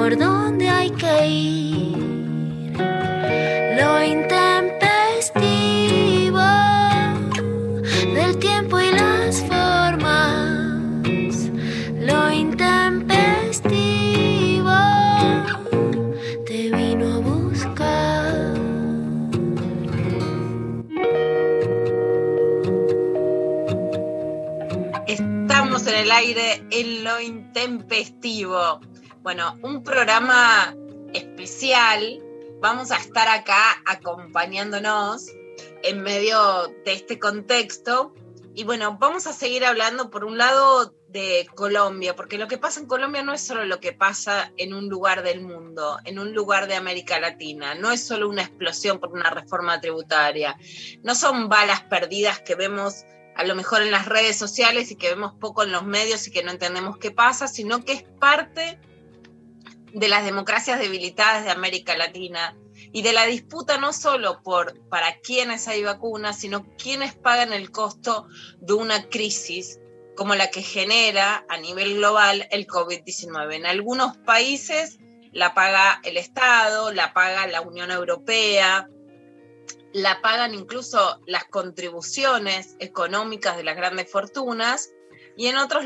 por donde hay que ir. Lo intempestivo del tiempo y las formas. Lo intempestivo te vino a buscar. Estamos en el aire en lo intempestivo. Bueno, un programa especial. Vamos a estar acá acompañándonos en medio de este contexto. Y bueno, vamos a seguir hablando por un lado de Colombia, porque lo que pasa en Colombia no es solo lo que pasa en un lugar del mundo, en un lugar de América Latina, no es solo una explosión por una reforma tributaria, no son balas perdidas que vemos a lo mejor en las redes sociales y que vemos poco en los medios y que no entendemos qué pasa, sino que es parte de las democracias debilitadas de América Latina y de la disputa no solo por para quiénes hay vacunas, sino quiénes pagan el costo de una crisis como la que genera a nivel global el COVID-19. En algunos países la paga el Estado, la paga la Unión Europea, la pagan incluso las contribuciones económicas de las grandes fortunas y en otros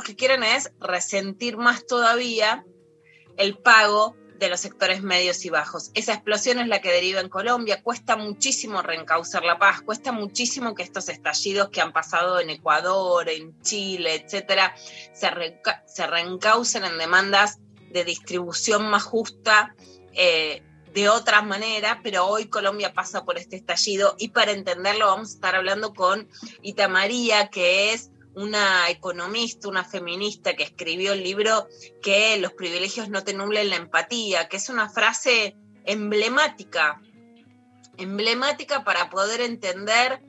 lo que quieren es resentir más todavía el pago de los sectores medios y bajos. Esa explosión es la que deriva en Colombia. Cuesta muchísimo reencauzar la paz, cuesta muchísimo que estos estallidos que han pasado en Ecuador, en Chile, etcétera, se, se reencaucen en demandas de distribución más justa. Eh, de otra manera, pero hoy Colombia pasa por este estallido y para entenderlo vamos a estar hablando con Ita María, que es una economista, una feminista que escribió el libro que los privilegios no te nublen la empatía, que es una frase emblemática, emblemática para poder entender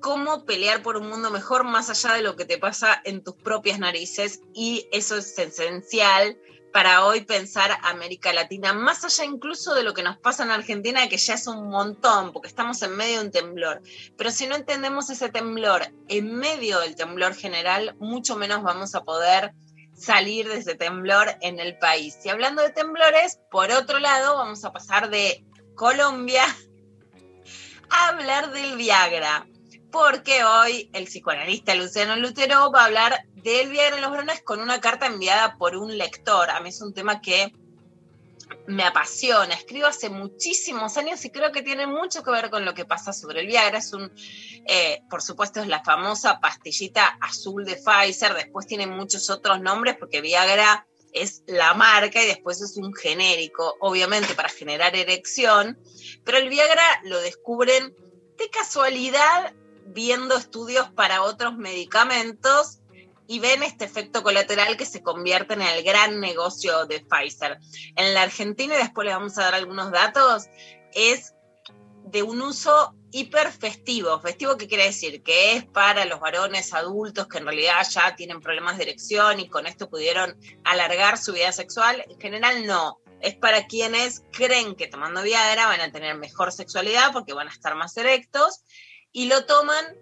cómo pelear por un mundo mejor más allá de lo que te pasa en tus propias narices. Y eso es esencial para hoy pensar América Latina, más allá incluso de lo que nos pasa en Argentina, que ya es un montón, porque estamos en medio de un temblor. Pero si no entendemos ese temblor en medio del temblor general, mucho menos vamos a poder salir de ese temblor en el país. Y hablando de temblores, por otro lado, vamos a pasar de Colombia a hablar del Viagra porque hoy el psicoanalista Luciano Lutero va a hablar del Viagra en los varones con una carta enviada por un lector. A mí es un tema que me apasiona. Escribo hace muchísimos años y creo que tiene mucho que ver con lo que pasa sobre el Viagra. Es un, eh, por supuesto, es la famosa pastillita azul de Pfizer. Después tiene muchos otros nombres porque Viagra es la marca y después es un genérico, obviamente para generar erección. Pero el Viagra lo descubren de casualidad viendo estudios para otros medicamentos y ven este efecto colateral que se convierte en el gran negocio de Pfizer. En la Argentina, y después les vamos a dar algunos datos, es de un uso hiper festivo. ¿Festivo qué quiere decir? Que es para los varones adultos que en realidad ya tienen problemas de erección y con esto pudieron alargar su vida sexual. En general no. Es para quienes creen que tomando Viagra van a tener mejor sexualidad porque van a estar más erectos y lo toman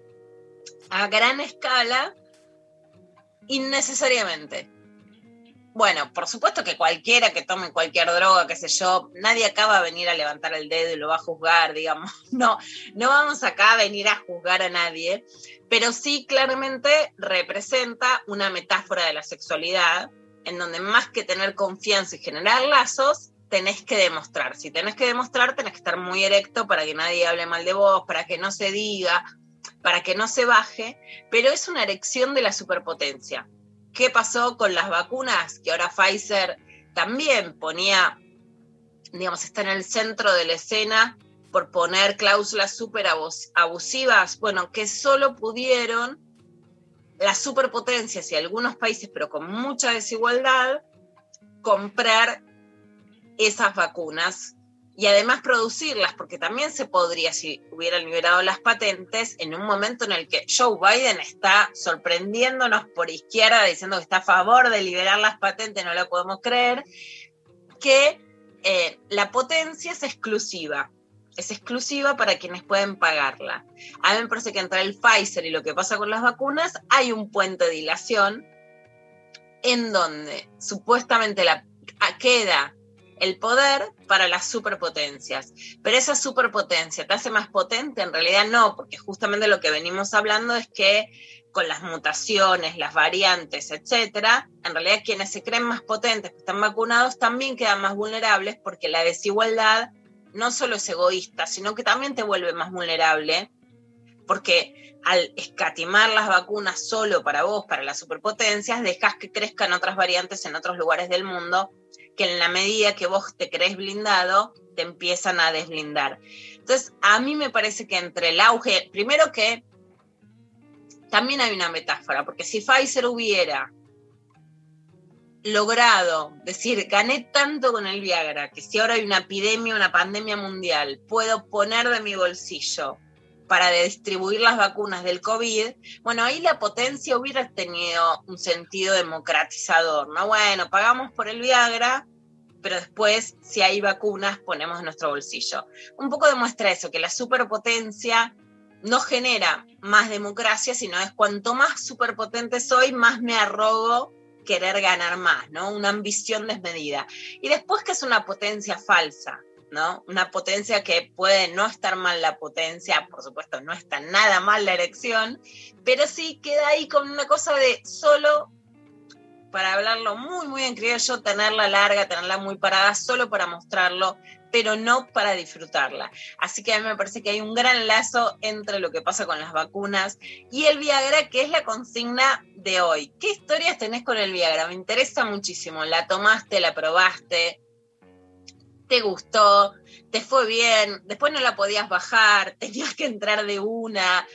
a gran escala innecesariamente. Bueno, por supuesto que cualquiera que tome cualquier droga, qué sé yo, nadie acaba a venir a levantar el dedo y lo va a juzgar, digamos. No, no vamos acá a venir a juzgar a nadie, pero sí claramente representa una metáfora de la sexualidad en donde más que tener confianza y generar lazos, tenés que demostrar. Si tenés que demostrar, tenés que estar muy erecto para que nadie hable mal de vos, para que no se diga, para que no se baje, pero es una erección de la superpotencia. ¿Qué pasó con las vacunas? Que ahora Pfizer también ponía, digamos, está en el centro de la escena por poner cláusulas súper abusivas, bueno, que solo pudieron las superpotencias y algunos países, pero con mucha desigualdad, comprar esas vacunas y además producirlas, porque también se podría, si hubieran liberado las patentes, en un momento en el que Joe Biden está sorprendiéndonos por izquierda, diciendo que está a favor de liberar las patentes, no lo podemos creer, que eh, la potencia es exclusiva. Es exclusiva para quienes pueden pagarla. A mí me parece que entre el Pfizer y lo que pasa con las vacunas hay un puente de dilación en donde supuestamente la, queda el poder para las superpotencias. Pero esa superpotencia te hace más potente, en realidad no, porque justamente lo que venimos hablando es que con las mutaciones, las variantes, etcétera, en realidad quienes se creen más potentes, que están vacunados, también quedan más vulnerables porque la desigualdad no solo es egoísta, sino que también te vuelve más vulnerable, porque al escatimar las vacunas solo para vos, para las superpotencias, dejas que crezcan otras variantes en otros lugares del mundo que en la medida que vos te crees blindado, te empiezan a desblindar. Entonces, a mí me parece que entre el auge, primero que también hay una metáfora, porque si Pfizer hubiera logrado decir, gané tanto con el Viagra, que si ahora hay una epidemia, una pandemia mundial, puedo poner de mi bolsillo para distribuir las vacunas del COVID, bueno, ahí la potencia hubiera tenido un sentido democratizador, ¿no? Bueno, pagamos por el Viagra, pero después, si hay vacunas, ponemos en nuestro bolsillo. Un poco demuestra eso, que la superpotencia no genera más democracia, sino es cuanto más superpotente soy, más me arrogo querer ganar más, ¿no? Una ambición desmedida. Y después que es una potencia falsa, ¿no? Una potencia que puede no estar mal la potencia, por supuesto no está nada mal la erección, pero sí queda ahí con una cosa de solo, para hablarlo muy, muy en criollo, tenerla larga, tenerla muy parada, solo para mostrarlo, pero no para disfrutarla. Así que a mí me parece que hay un gran lazo entre lo que pasa con las vacunas y el Viagra, que es la consigna de hoy. ¿Qué historias tenés con el Viagra? Me interesa muchísimo. ¿La tomaste, la probaste? Te gustó, te fue bien, después no la podías bajar, tenías que entrar de una,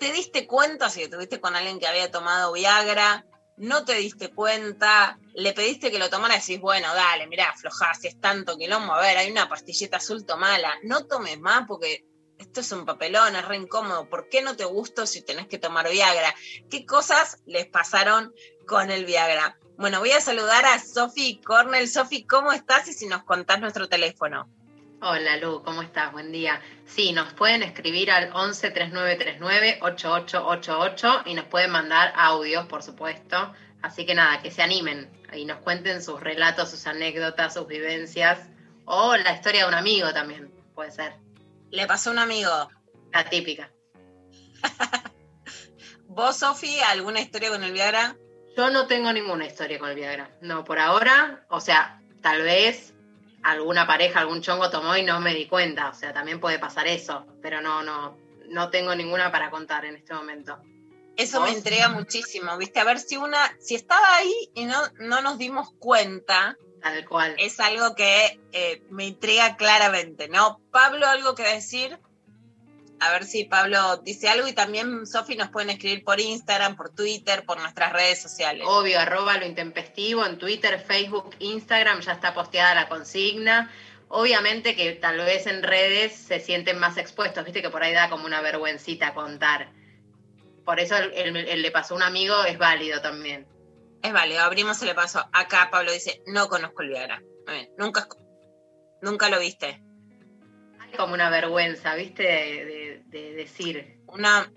te diste cuenta si estuviste con alguien que había tomado Viagra, no te diste cuenta, le pediste que lo tomara y decís, bueno, dale, mirá, aflojá, si es tanto quilombo, a ver, hay una pastillita azul, tomala, no tomes más porque esto es un papelón, es re incómodo, ¿por qué no te gustó si tenés que tomar Viagra? ¿Qué cosas les pasaron con el Viagra? Bueno, voy a saludar a Sofi Cornell. Sofi, ¿cómo estás? Y si nos contás nuestro teléfono. Hola Lu, ¿cómo estás? Buen día. Sí, nos pueden escribir al 11 3939 8888 y nos pueden mandar audios, por supuesto. Así que nada, que se animen y nos cuenten sus relatos, sus anécdotas, sus vivencias o la historia de un amigo también, puede ser. Le pasó a un amigo. La típica. ¿Vos, Sofi, alguna historia con el Viagra? Yo no tengo ninguna historia con el Viagra. No, por ahora, o sea, tal vez alguna pareja, algún chongo tomó y no me di cuenta. O sea, también puede pasar eso, pero no, no, no tengo ninguna para contar en este momento. Eso me entrega muchísimo, ¿viste? A ver si una, si estaba ahí y no, no nos dimos cuenta. Tal cual. Es algo que eh, me intriga claramente, ¿no? Pablo, ¿algo que decir? A ver si Pablo dice algo y también, Sofi, nos pueden escribir por Instagram, por Twitter, por nuestras redes sociales. Obvio, arroba lo intempestivo en Twitter, Facebook, Instagram, ya está posteada la consigna. Obviamente que tal vez en redes se sienten más expuestos, viste que por ahí da como una vergüencita contar. Por eso el, le pasó a un amigo es válido también. Es válido, abrimos el le pasó. Acá Pablo dice, no conozco el Viagra. Nunca, nunca lo viste como una vergüenza, ¿viste? De, decir. Una,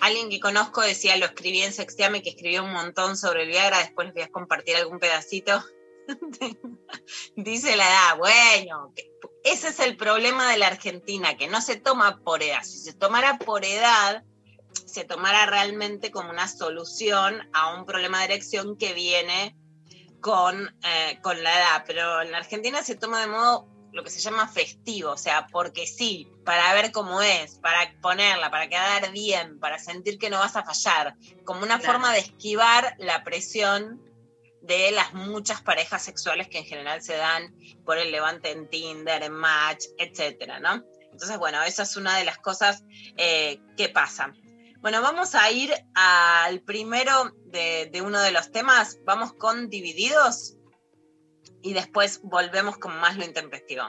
alguien que conozco decía, lo escribí en Sextiame, que escribió un montón sobre el Viagra, después les voy a compartir algún pedacito. Dice la edad, bueno, ese es el problema de la Argentina, que no se toma por edad. Si se tomara por edad, se tomara realmente como una solución a un problema de erección que viene con, eh, con la edad. Pero en la Argentina se toma de modo lo que se llama festivo, o sea, porque sí, para ver cómo es, para exponerla, para quedar bien, para sentir que no vas a fallar, como una forma de esquivar la presión de las muchas parejas sexuales que en general se dan por el levante en Tinder, en Match, etcétera, ¿no? Entonces, bueno, esa es una de las cosas eh, que pasan. Bueno, vamos a ir al primero de, de uno de los temas. Vamos con Divididos. Y después volvemos con más lo intempestivo.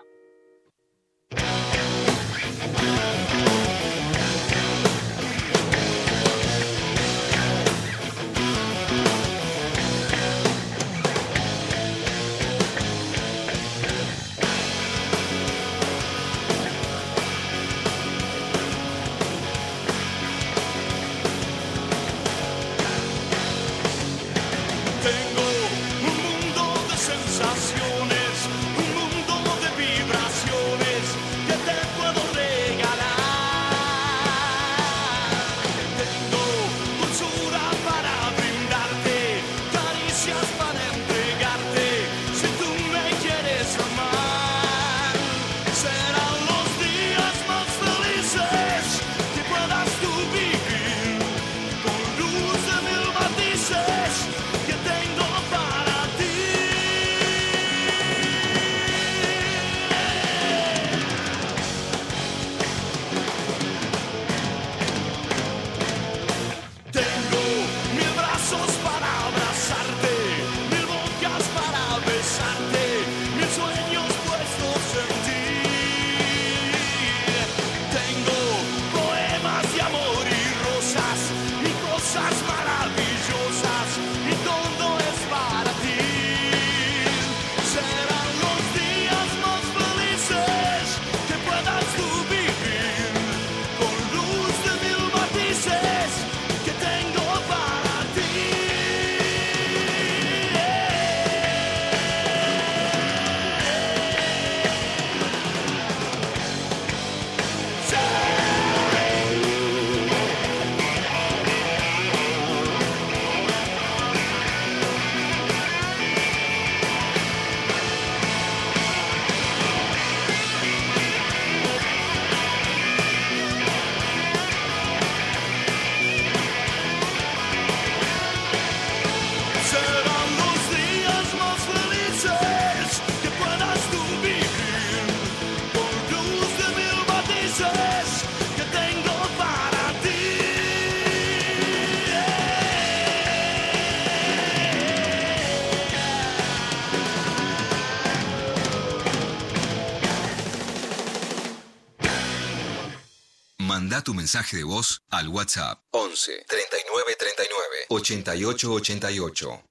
Tu mensaje de voz al WhatsApp 11 39 39 88 88.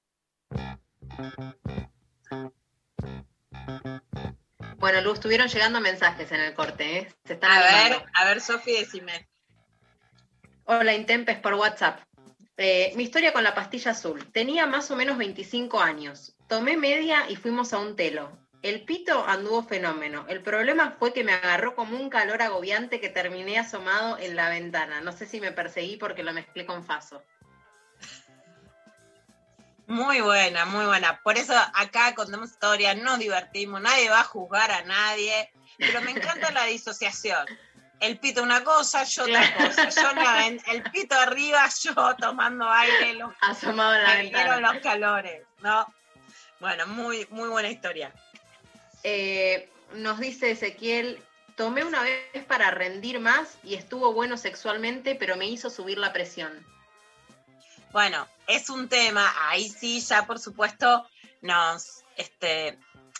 Bueno, Luz, estuvieron llegando mensajes en el corte, ¿eh? Se están A animando. ver, a ver, Sofi, decime. Hola, Intempes por WhatsApp. Eh, mi historia con la pastilla azul. Tenía más o menos 25 años. Tomé media y fuimos a un telo. El pito anduvo fenómeno. El problema fue que me agarró como un calor agobiante que terminé asomado en la ventana. No sé si me perseguí porque lo mezclé con Faso. Muy buena, muy buena. Por eso acá contamos historias, nos divertimos, nadie va a juzgar a nadie, pero me encanta la disociación. El pito una cosa, yo otra cosa. Yo la el pito arriba, yo tomando aire, los, Asomado en la me ventana. los calores, ¿no? Bueno, muy, muy buena historia. Eh, nos dice Ezequiel, tomé una vez para rendir más y estuvo bueno sexualmente, pero me hizo subir la presión. Bueno, es un tema, ahí sí, ya por supuesto, nos, este,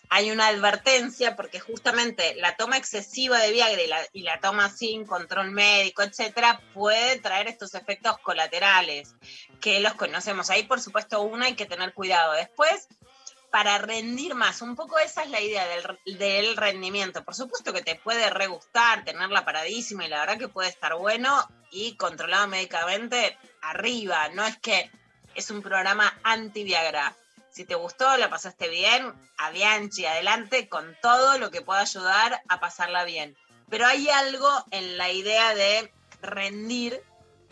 hay una advertencia porque justamente la toma excesiva de Viagra y la, y la toma sin control médico, etcétera, puede traer estos efectos colaterales que los conocemos. Ahí, por supuesto, uno hay que tener cuidado. Después, para rendir más, un poco esa es la idea del, del rendimiento. Por supuesto que te puede re gustar, tenerla paradísima y la verdad que puede estar bueno y controlado médicamente arriba. No es que es un programa anti-Viagra. Si te gustó, la pasaste bien, a adelante con todo lo que pueda ayudar a pasarla bien. Pero hay algo en la idea de rendir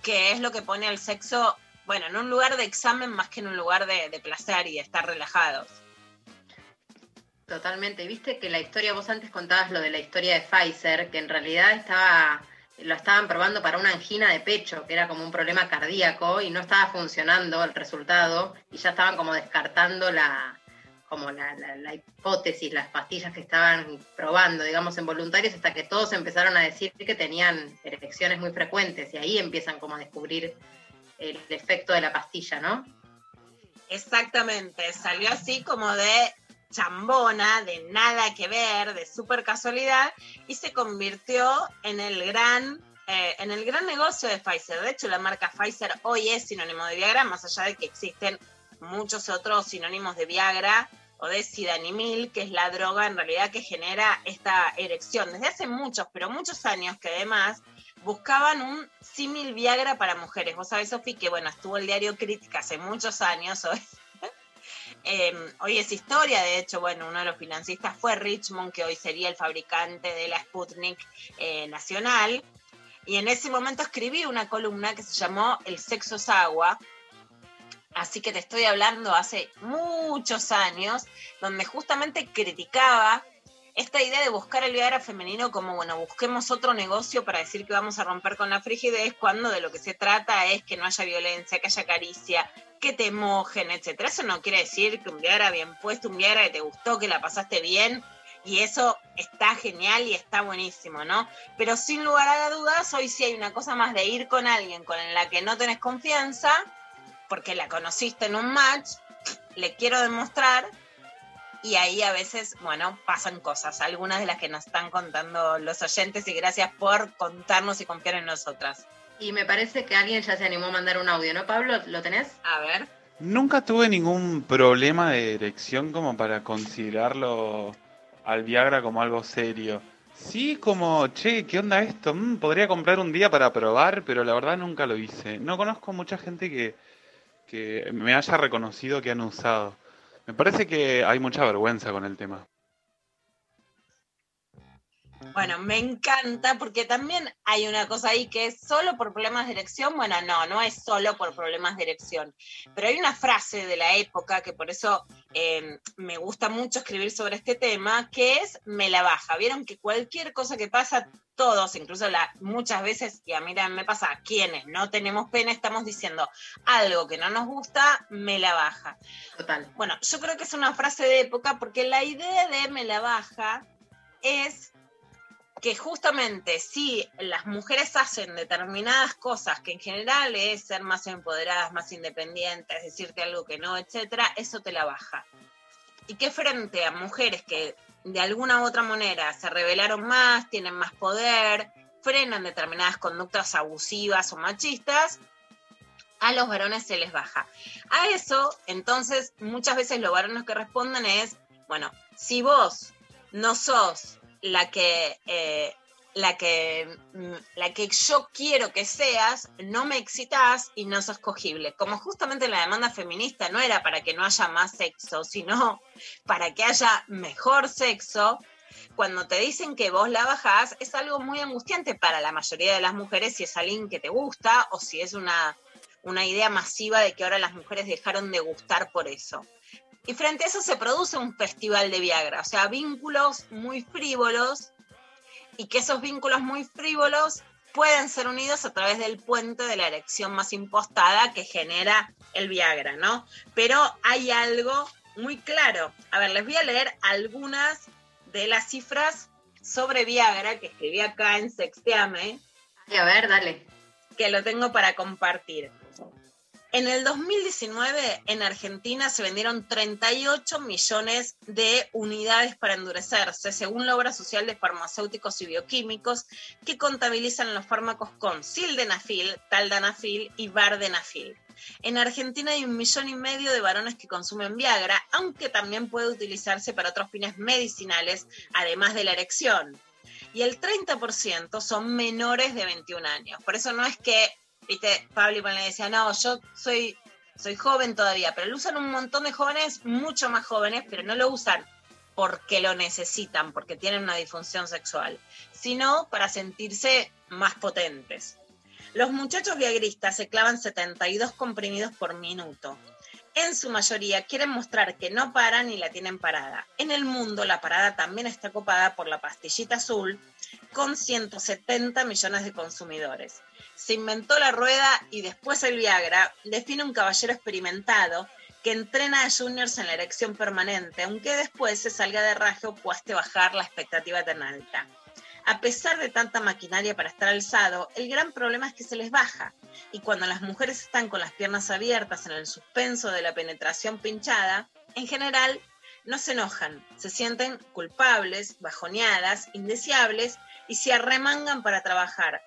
que es lo que pone al sexo, bueno, en un lugar de examen más que en un lugar de, de placer y de estar relajados. Totalmente. Viste que la historia, vos antes contabas lo de la historia de Pfizer, que en realidad estaba, lo estaban probando para una angina de pecho, que era como un problema cardíaco y no estaba funcionando el resultado y ya estaban como descartando la como la, la- la hipótesis, las pastillas que estaban probando, digamos, en voluntarios, hasta que todos empezaron a decir que tenían erecciones muy frecuentes y ahí empiezan como a descubrir el efecto de la pastilla, ¿no? Exactamente, salió así como de chambona, de nada que ver, de súper casualidad, y se convirtió en el gran eh, en el gran negocio de Pfizer. De hecho, la marca Pfizer hoy es sinónimo de Viagra, más allá de que existen muchos otros sinónimos de Viagra o de Sidanimil, que es la droga en realidad que genera esta erección. Desde hace muchos, pero muchos años que además buscaban un símil Viagra para mujeres. Vos sabés, Sofi, que bueno, estuvo el diario Crítica hace muchos años, hoy, eh, hoy es historia, de hecho, bueno, uno de los financistas fue Richmond, que hoy sería el fabricante de la Sputnik eh, nacional, y en ese momento escribí una columna que se llamó El sexo es agua, así que te estoy hablando hace muchos años, donde justamente criticaba esta idea de buscar el Viagra femenino como, bueno, busquemos otro negocio para decir que vamos a romper con la frigidez, cuando de lo que se trata es que no haya violencia, que haya caricia, que te mojen, etc. Eso no quiere decir que un Viagra bien puesto, un Viagra que te gustó, que la pasaste bien, y eso está genial y está buenísimo, ¿no? Pero sin lugar a dudas, hoy sí hay una cosa más de ir con alguien con la que no tenés confianza, porque la conociste en un match, le quiero demostrar y ahí a veces, bueno, pasan cosas, algunas de las que nos están contando los oyentes y gracias por contarnos y confiar en nosotras. Y me parece que alguien ya se animó a mandar un audio, ¿no, Pablo? ¿Lo tenés? A ver. Nunca tuve ningún problema de erección como para considerarlo al Viagra como algo serio. Sí, como, che, ¿qué onda esto? Mm, podría comprar un día para probar, pero la verdad nunca lo hice. No conozco mucha gente que, que me haya reconocido que han usado. Me parece que hay mucha vergüenza con el tema. Bueno, me encanta porque también hay una cosa ahí que es solo por problemas de erección. Bueno, no, no es solo por problemas de erección. Pero hay una frase de la época que por eso eh, me gusta mucho escribir sobre este tema, que es me la baja. Vieron que cualquier cosa que pasa, todos, incluso la, muchas veces, y a mí también me pasa, quienes no tenemos pena, estamos diciendo algo que no nos gusta, me la baja. Total. Bueno, yo creo que es una frase de época porque la idea de me la baja es que justamente si las mujeres hacen determinadas cosas que en general es ser más empoderadas, más independientes, decirte algo que no, etcétera, eso te la baja. Y que frente a mujeres que de alguna u otra manera se rebelaron más, tienen más poder, frenan determinadas conductas abusivas o machistas, a los varones se les baja. A eso, entonces, muchas veces los varones que responden es, bueno, si vos no sos la que, eh, la que, mm, la que yo quiero que seas, no me excitas y no sos cogible. Como justamente la demanda feminista no era para que no haya más sexo, sino para que haya mejor sexo. Cuando te dicen que vos la bajás, es algo muy angustiante para la mayoría de las mujeres si es alguien que te gusta o si es una, una idea masiva de que ahora las mujeres dejaron de gustar por eso. Y frente a eso se produce un festival de Viagra, o sea, vínculos muy frívolos y que esos vínculos muy frívolos pueden ser unidos a través del puente de la erección más impostada que genera el Viagra, ¿no? Pero hay algo muy claro. A ver, les voy a leer algunas de las cifras sobre Viagra que escribí acá en Sexteame, a ver, dale. que lo tengo para compartir. En el 2019 en Argentina se vendieron 38 millones de unidades para endurecerse, según la obra social de farmacéuticos y bioquímicos que contabilizan los fármacos con sildenafil, taldanafil y vardenafil. En Argentina hay un millón y medio de varones que consumen Viagra, aunque también puede utilizarse para otros fines medicinales, además de la erección. Y el 30% son menores de 21 años. Por eso no es que viste, Pablo le decía, no, yo soy, soy joven todavía, pero lo usan un montón de jóvenes, mucho más jóvenes, pero no lo usan porque lo necesitan, porque tienen una disfunción sexual, sino para sentirse más potentes. Los muchachos viagristas se clavan 72 comprimidos por minuto. En su mayoría quieren mostrar que no paran y la tienen parada. En el mundo la parada también está copada por la pastillita azul con 170 millones de consumidores se inventó la rueda y después el Viagra, define un caballero experimentado que entrena a juniors en la erección permanente, aunque después se salga de raje pueste bajar la expectativa tan alta. A pesar de tanta maquinaria para estar alzado, el gran problema es que se les baja. Y cuando las mujeres están con las piernas abiertas en el suspenso de la penetración pinchada, en general no se enojan, se sienten culpables, bajoneadas, indeseables y se arremangan para trabajar.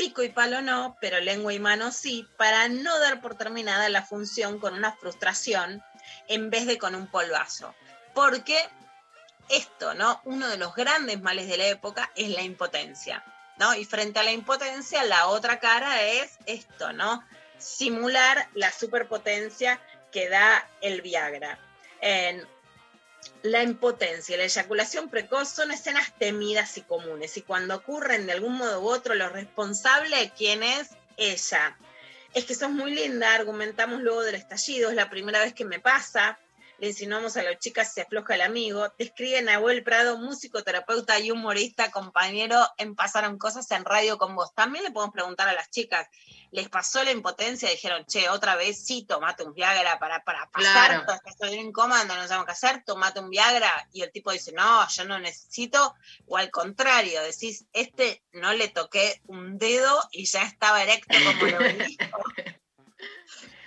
Pico y palo no, pero lengua y mano sí, para no dar por terminada la función con una frustración en vez de con un polvazo. Porque esto, ¿no? Uno de los grandes males de la época es la impotencia, ¿no? Y frente a la impotencia, la otra cara es esto, ¿no? Simular la superpotencia que da el Viagra. En la impotencia y la eyaculación precoz son escenas temidas y comunes, y cuando ocurren de algún modo u otro, lo responsable, ¿quién es? Ella. Es que sos muy linda, argumentamos luego del estallido, es la primera vez que me pasa, le insinuamos a las chicas se afloja el amigo, describe Nahuel Prado, músico, terapeuta y humorista, compañero en Pasaron Cosas en Radio con vos. También le podemos preguntar a las chicas, ¿les pasó la impotencia? Dijeron, che, otra vez sí, tomate un Viagra para, para pasar, Claro. estoy en coma, no sabemos qué hacer, tomate un Viagra. Y el tipo dice, no, yo no necesito. O al contrario, decís, este no le toqué un dedo y ya estaba erecto como lo dijo.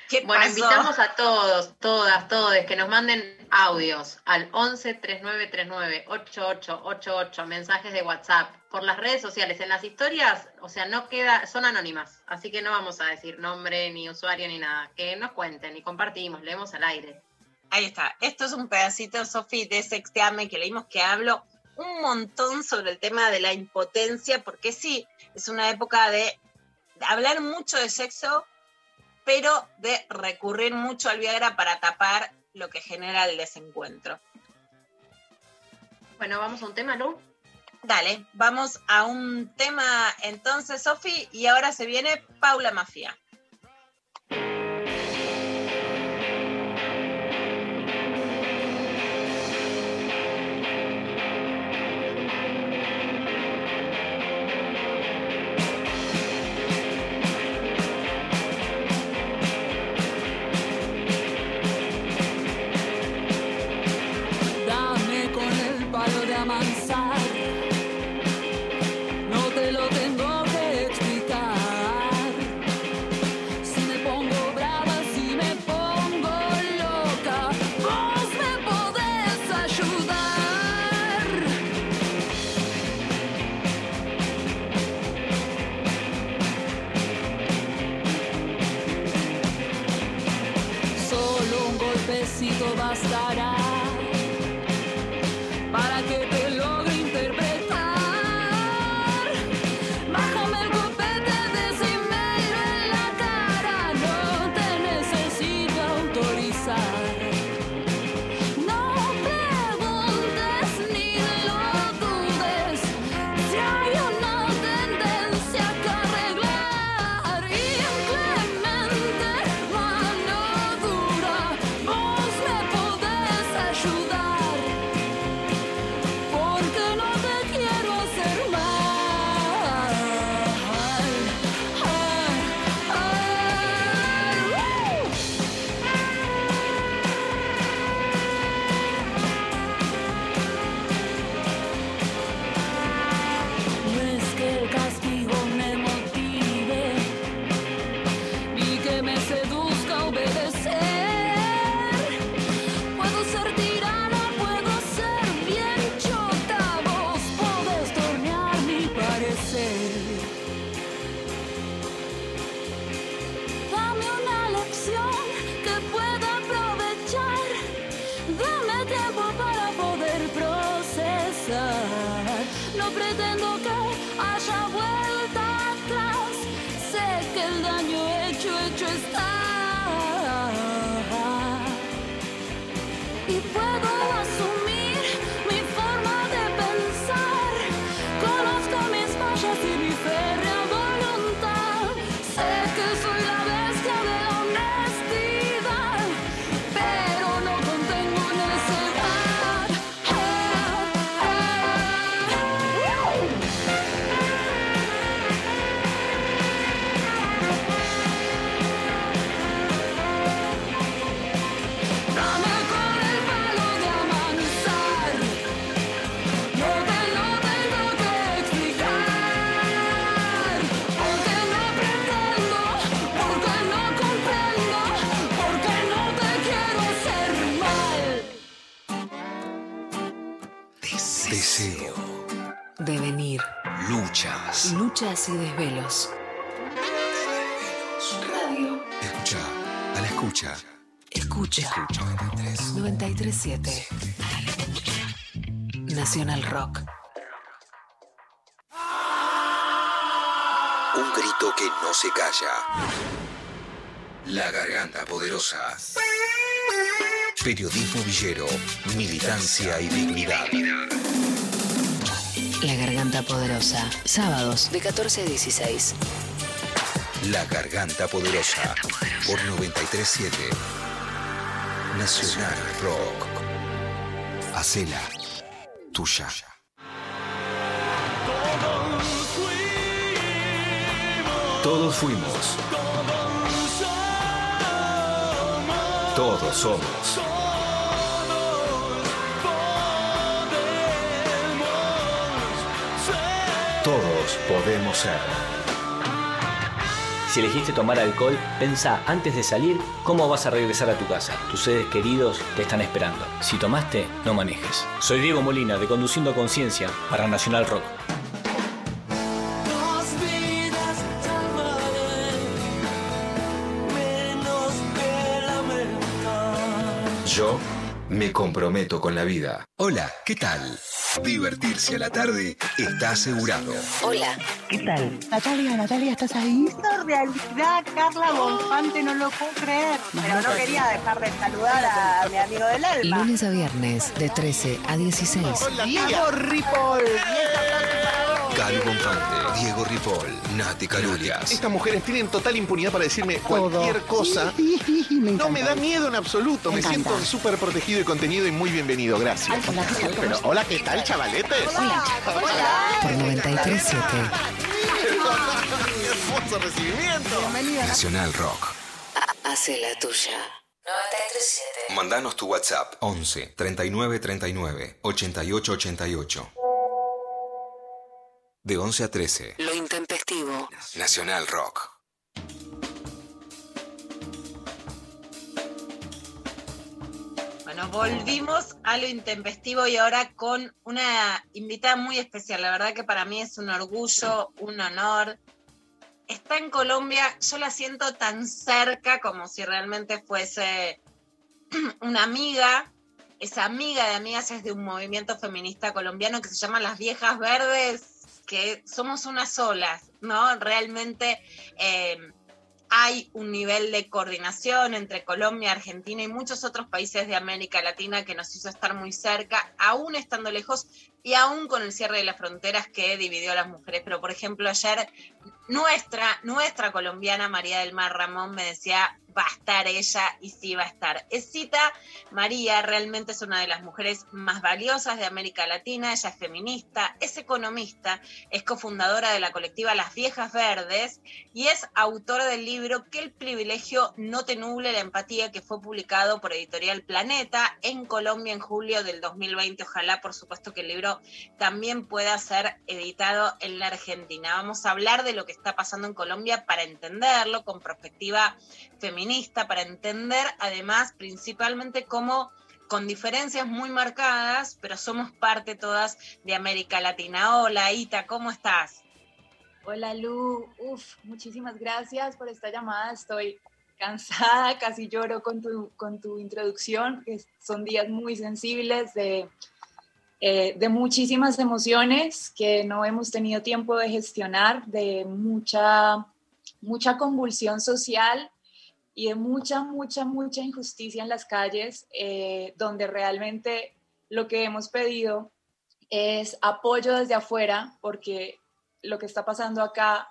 ¿Qué Bueno, pasó? invitamos a todos, todas, todos que nos manden audios al 11 3939 8888, mensajes de WhatsApp, por las redes sociales. En las historias, o sea, no queda, son anónimas, así que no vamos a decir nombre, ni usuario, ni nada. Que nos cuenten y compartimos, leemos al aire. Ahí está. Esto es un pedacito, Sofi, de Sexteame que leímos que hablo un montón sobre el tema de la impotencia, porque sí, es una época de hablar mucho de sexo, pero de recurrir mucho al Viagra para tapar lo que genera el desencuentro. Bueno, vamos a un tema, Lu. Dale, vamos a un tema entonces, Sofi, y ahora se viene Paula Mafia. A la escucha. Escucha. 937. Nacional Rock. Un grito que no se calla. La garganta poderosa. Periodismo villero, militancia y dignidad. La Garganta Poderosa. Sábados de 14 a 16. La garganta poderosa. Por 937. Nacional Rock. Hacela tuya. Todos fuimos. Todos somos. Todos podemos ser. Si elegiste tomar alcohol, pensá antes de salir cómo vas a regresar a tu casa. Tus seres queridos te están esperando. Si tomaste, no manejes. Soy Diego Molina de Conduciendo a Conciencia para Nacional Rock. Dos vidas salvaré, menos que lamentar. Yo me comprometo con la vida. Hola, ¿qué tal? Divertirse a la tarde está asegurado. Hola. ¿Qué tal? Natalia, Natalia, ¿estás ahí? Hizo realidad Carla Bonfante, no lo puedo creer. Pero no quería dejar de saludar a mi amigo del alma. Lunes a viernes de 13 a 16. Diego Ripoll. Cali Bonfante, Diego Ripoll, Nati Calurias. Estas mujeres tienen total impunidad para decirme cualquier cosa. Sí, sí, sí, me No me da miedo en absoluto. Me, siento súper protegido y contenido y muy bienvenido. Gracias. Hola, ¿qué tal? ¿Cómo Pero hola, ¿qué tal, chavaletes? Por 937. Hermoso recibimiento. Bienvenida. Nacional Rock. Hace la tuya. 937. Mandanos tu WhatsApp 11 39 39 88 88. De 11 a 13. Lo intempestivo. Nacional Rock. Bueno, volvimos a lo intempestivo y ahora con una invitada muy especial. La verdad que para mí es un orgullo, un honor. Está en Colombia, yo la siento tan cerca como si realmente fuese una amiga. Esa amiga de amigas es de un movimiento feminista colombiano que se llama Las Viejas Verdes, que somos unas solas, ¿no? Realmente eh, hay un nivel de coordinación entre Colombia, Argentina y muchos otros países de América Latina que nos hizo estar muy cerca, aún estando lejos y aún con el cierre de las fronteras que dividió a las mujeres. Pero, por ejemplo, ayer nuestra, nuestra colombiana María del Mar Ramón me decía, va a estar ella y sí va a estar. Es cita, María realmente es una de las mujeres más valiosas de América Latina, ella es feminista, es economista, es cofundadora de la colectiva Las Viejas Verdes y es autora del libro Que el privilegio no te nuble la empatía que fue publicado por Editorial Planeta en Colombia en julio del 2020. Ojalá, por supuesto, que el libro también pueda ser editado en la Argentina. Vamos a hablar de lo que está pasando en Colombia para entenderlo con perspectiva feminista, para entender además principalmente cómo con diferencias muy marcadas, pero somos parte todas de América Latina. Hola, Ita, ¿cómo estás? Hola Lu, uf, muchísimas gracias por esta llamada. Estoy cansada, casi lloro con tu, con tu introducción. Son días muy sensibles de, eh, de muchísimas emociones que no hemos tenido tiempo de gestionar, de mucha, mucha convulsión social y de mucha, mucha, mucha injusticia en las calles, eh, donde realmente lo que hemos pedido es apoyo desde afuera, porque lo que está pasando acá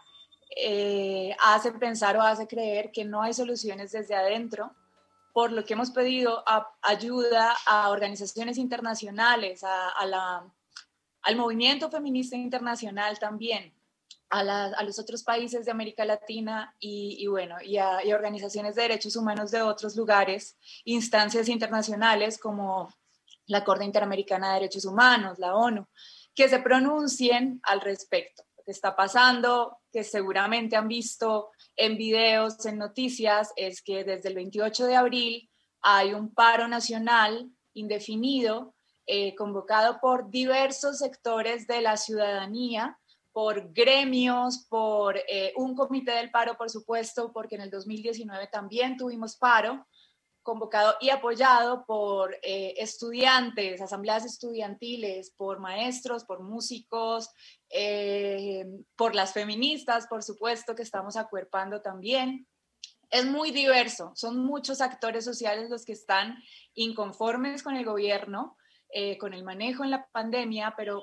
eh, hace pensar o hace creer que no hay soluciones desde adentro, por lo que hemos pedido ayuda a organizaciones internacionales, a la, al movimiento feminista internacional también, a, los otros países de América Latina y, bueno, y a, organizaciones de derechos humanos de otros lugares, instancias internacionales como la Corte Interamericana de Derechos Humanos, la ONU, que se pronuncien al respecto. Que está pasando, que seguramente han visto en videos, en noticias, es que desde el 28 de abril hay un paro nacional indefinido eh, convocado por diversos sectores de la ciudadanía, por gremios, por eh, un comité del paro, por supuesto, porque en el 2019 también tuvimos paro, convocado y apoyado por eh, estudiantes, asambleas estudiantiles, por maestros, por músicos, eh, por las feministas, por supuesto, que estamos acuerpando también. Es muy diverso, son muchos actores sociales los que están inconformes con el gobierno, con el manejo en la pandemia, pero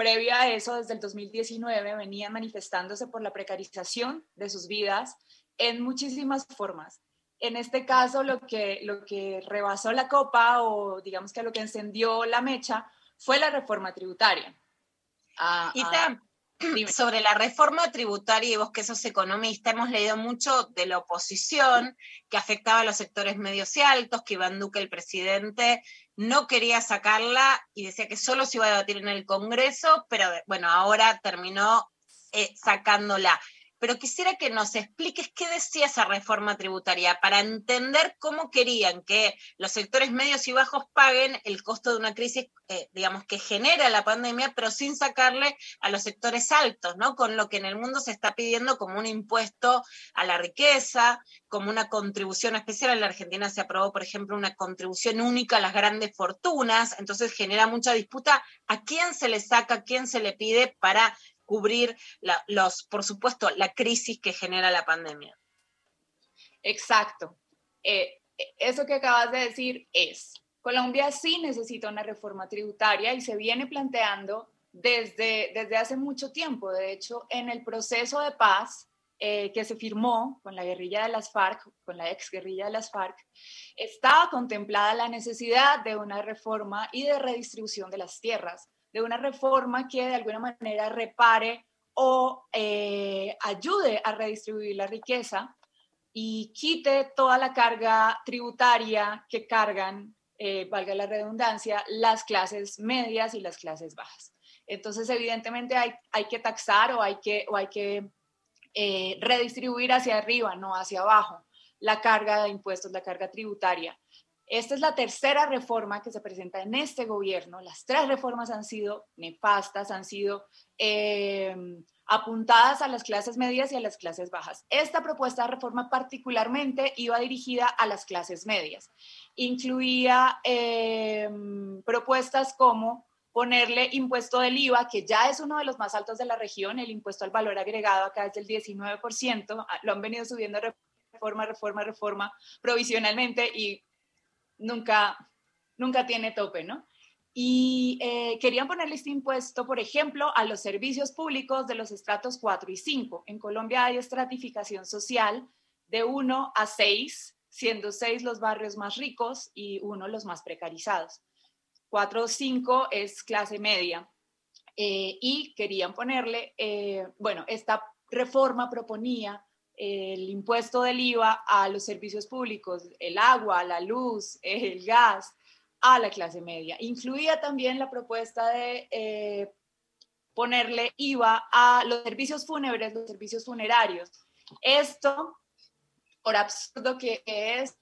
previo a eso, desde el 2019, venían manifestándose por la precarización de sus vidas en muchísimas formas. En este caso, lo que, lo que rebasó la copa o digamos que lo que encendió la mecha fue la reforma tributaria. Ah, Y ah, sobre la reforma tributaria, y vos que sos economista, hemos leído mucho de la oposición que afectaba a los sectores medios y altos, que Iván Duque, el presidente, no quería sacarla y decía que solo se iba a debatir en el Congreso, pero bueno, ahora terminó eh, sacándola. Pero quisiera que nos expliques qué decía esa reforma tributaria para entender cómo querían que los sectores medios y bajos paguen el costo de una crisis, eh, digamos, que genera la pandemia, pero sin sacarle a los sectores altos, ¿no? Con lo que en el mundo se está pidiendo como un impuesto a la riqueza, como una contribución especial. En la Argentina se aprobó, por ejemplo, una contribución única a las grandes fortunas, entonces genera mucha disputa a quién se le saca, a quién se le pide para cubrir los, por supuesto, la crisis que genera la pandemia. Exacto. Eh, eso que acabas de decir es, Colombia sí necesita una reforma tributaria y se viene planteando desde, desde hace mucho tiempo. De hecho, en el proceso de paz eh, que se firmó con la guerrilla de las FARC, con la ex guerrilla de las FARC, estaba contemplada la necesidad de una reforma y de redistribución de las tierras, de una reforma que de alguna manera repare o eh, ayude a redistribuir la riqueza y quite toda la carga tributaria que cargan, eh, valga la redundancia, las clases medias y las clases bajas. Entonces, evidentemente hay, hay que taxar o hay que, o hay que eh, redistribuir hacia arriba, no hacia abajo, la carga de impuestos, la carga tributaria. Esta es la tercera reforma que se presenta en este gobierno. Las tres reformas han sido nefastas, han sido eh, apuntadas a las clases medias y a las clases bajas. Esta propuesta de reforma particularmente iba dirigida a las clases medias. Incluía eh, propuestas como ponerle impuesto del IVA, que ya es uno de los más altos de la región, el impuesto al valor agregado acá es del 19%, ah, lo han venido subiendo reforma, reforma, reforma provisionalmente y nunca, nunca tiene tope, ¿no? Y eh, querían ponerle este impuesto, por ejemplo, a los servicios públicos de los estratos 4 y 5. En Colombia hay estratificación social de 1 a 6, siendo 6 los barrios más ricos y 1 los más precarizados. 4 o 5 es clase media. Eh, y querían ponerle, eh, bueno, esta reforma proponía el impuesto del IVA a los servicios públicos, el agua, la luz, el gas, a la clase media. Incluía también la propuesta de eh, ponerle IVA a los servicios fúnebres, los servicios funerarios. Esto, por absurdo que es,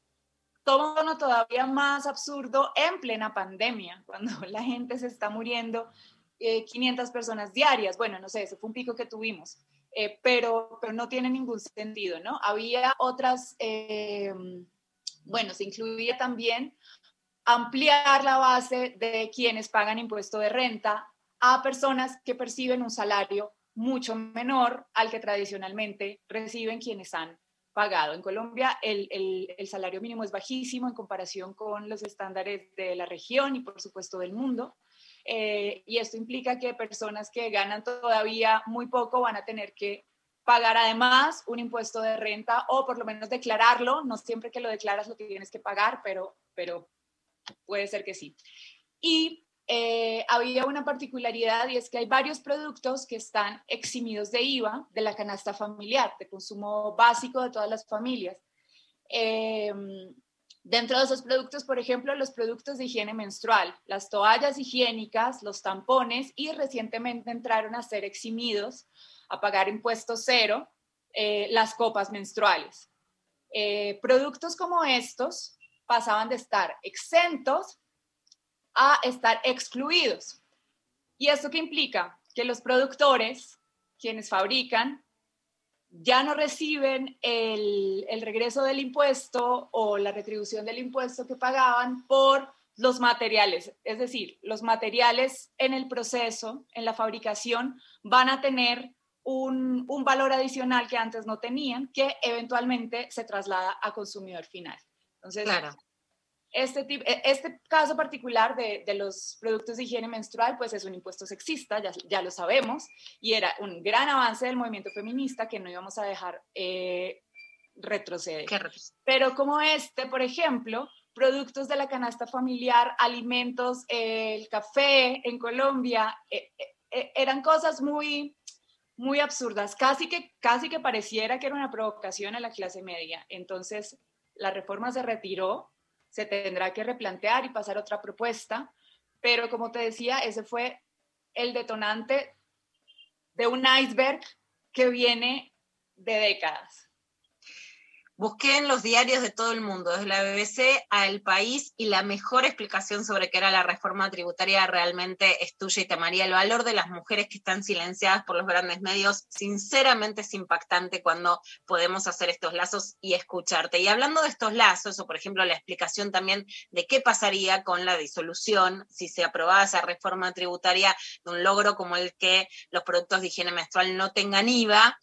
todo todavía más absurdo en plena pandemia, cuando la gente se está muriendo, eh, 500 personas diarias. Bueno, no sé, ese fue un pico que tuvimos. Eh, pero, pero no tiene ningún sentido, ¿no? Había otras, eh, bueno, se incluía también ampliar la base de quienes pagan impuesto de renta a personas que perciben un salario mucho menor al que tradicionalmente reciben quienes han pagado. En Colombia el, el, el salario mínimo es bajísimo en comparación con los estándares de la región y por supuesto del mundo. Eh, y esto implica que personas que ganan todavía muy poco van a tener que pagar además un impuesto de renta o por lo menos declararlo. No siempre que lo declaras lo tienes que pagar, pero, pero puede ser que sí. Y eh, había una particularidad y es que hay varios productos que están eximidos de IVA de la canasta familiar, de consumo básico de todas las familias. Eh, Dentro de esos productos, por ejemplo, los productos de higiene menstrual, las toallas higiénicas, los tampones y recientemente entraron a ser eximidos a pagar impuesto cero eh, las copas menstruales. Eh, productos como estos pasaban de estar exentos a estar excluidos. ¿Y esto qué implica? Que los productores, quienes fabrican, ya no reciben el, el regreso del impuesto o la retribución del impuesto que pagaban por los materiales. Es decir, los materiales en el proceso, en la fabricación, van a tener un, un valor adicional que antes no tenían, que eventualmente se traslada a consumidor final. Entonces, Claro. Este, tip- e- este caso particular de, de los productos de higiene menstrual, pues es un impuesto sexista, ya, ya lo sabemos, y era un gran avance del movimiento feminista que no íbamos a dejar eh, retroceder. Pero como este, por ejemplo, productos de la canasta familiar, alimentos, eh, el café en Colombia, eh, eran cosas muy muy absurdas, casi que, casi que pareciera que era una provocación a la clase media. Entonces, la reforma se retiró, se tendrá que replantear y pasar otra propuesta, pero como te decía, ese fue el detonante de un iceberg que viene de décadas. Busqué en los diarios de todo el mundo, desde la BBC a El País, y la mejor explicación sobre qué era la reforma tributaria realmente es tuya y te María. El valor de las mujeres que están silenciadas por los grandes medios, sinceramente es impactante cuando podemos hacer estos lazos y escucharte. Y hablando de estos lazos, o por ejemplo la explicación también de qué pasaría con la disolución si se aprobaba esa reforma tributaria de un logro como el que los productos de higiene menstrual no tengan IVA,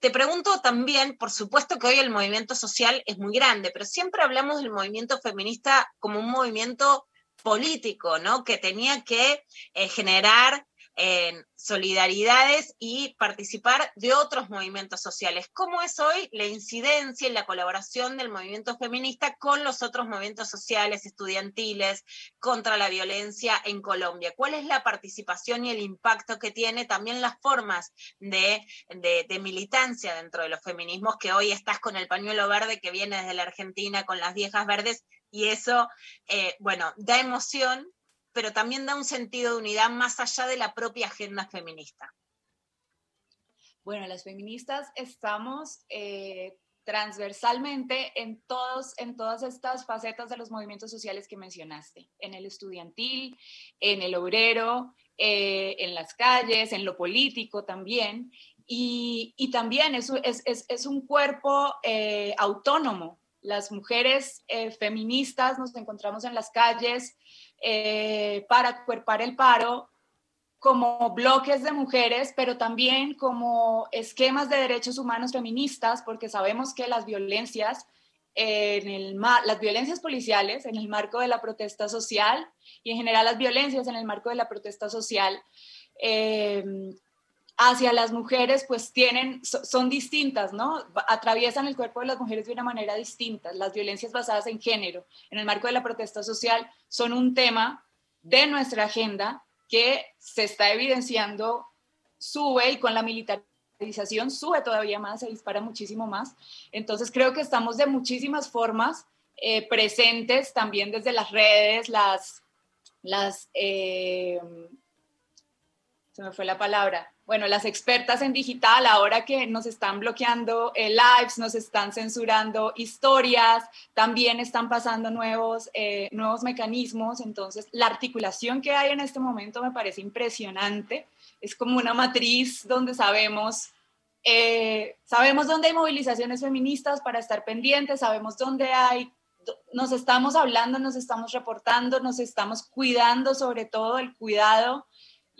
te pregunto también, por supuesto que hoy el movimiento social es muy grande, pero siempre hablamos del movimiento feminista como un movimiento político, ¿no? Que tenía que eh, generar eh, solidaridades y participar de otros movimientos sociales. ¿Cómo es hoy la incidencia y la colaboración del movimiento feminista con los otros movimientos sociales, estudiantiles, contra la violencia en Colombia? ¿Cuál es la participación y el impacto que tiene también las formas de, de- de militancia dentro de los feminismos? Que hoy estás con el pañuelo verde que viene desde la Argentina, con las viejas verdes, y eso, eh, bueno, da emoción, pero también da un sentido de unidad más allá de la propia agenda feminista. Bueno, las feministas estamos eh, transversalmente en, todos, en todas estas facetas de los movimientos sociales que mencionaste, en el estudiantil, en el obrero, eh, en las calles, en lo político también. Y, y también es, es- es un cuerpo eh, autónomo. Las mujeres eh, feministas nos encontramos en las calles eh, para cuerpar el paro como bloques de mujeres, pero también como esquemas de derechos humanos feministas, porque sabemos que las violencias, en el las violencias policiales en el marco de la protesta social y en general las violencias en el marco de la protesta social eh, hacia las mujeres, pues tienen, so- son distintas, ¿no? Atraviesan el cuerpo de las mujeres de una manera distinta. Las violencias basadas en género en el marco de la protesta social son un tema de nuestra agenda que se está evidenciando, sube y con la militarización sube todavía más, se dispara muchísimo más. Entonces creo que estamos de muchísimas formas eh, presentes también desde las redes, las, las eh, se me fue la palabra. Bueno, las expertas en digital, ahora que nos están bloqueando eh, lives, nos están censurando historias, también están pasando nuevos, eh, nuevos mecanismos. Entonces, la articulación que hay en este momento me parece impresionante. Es como una matriz donde sabemos, eh, sabemos dónde hay movilizaciones feministas para estar pendientes, sabemos dónde hay nos estamos hablando, nos estamos reportando, nos estamos cuidando, sobre todo el cuidado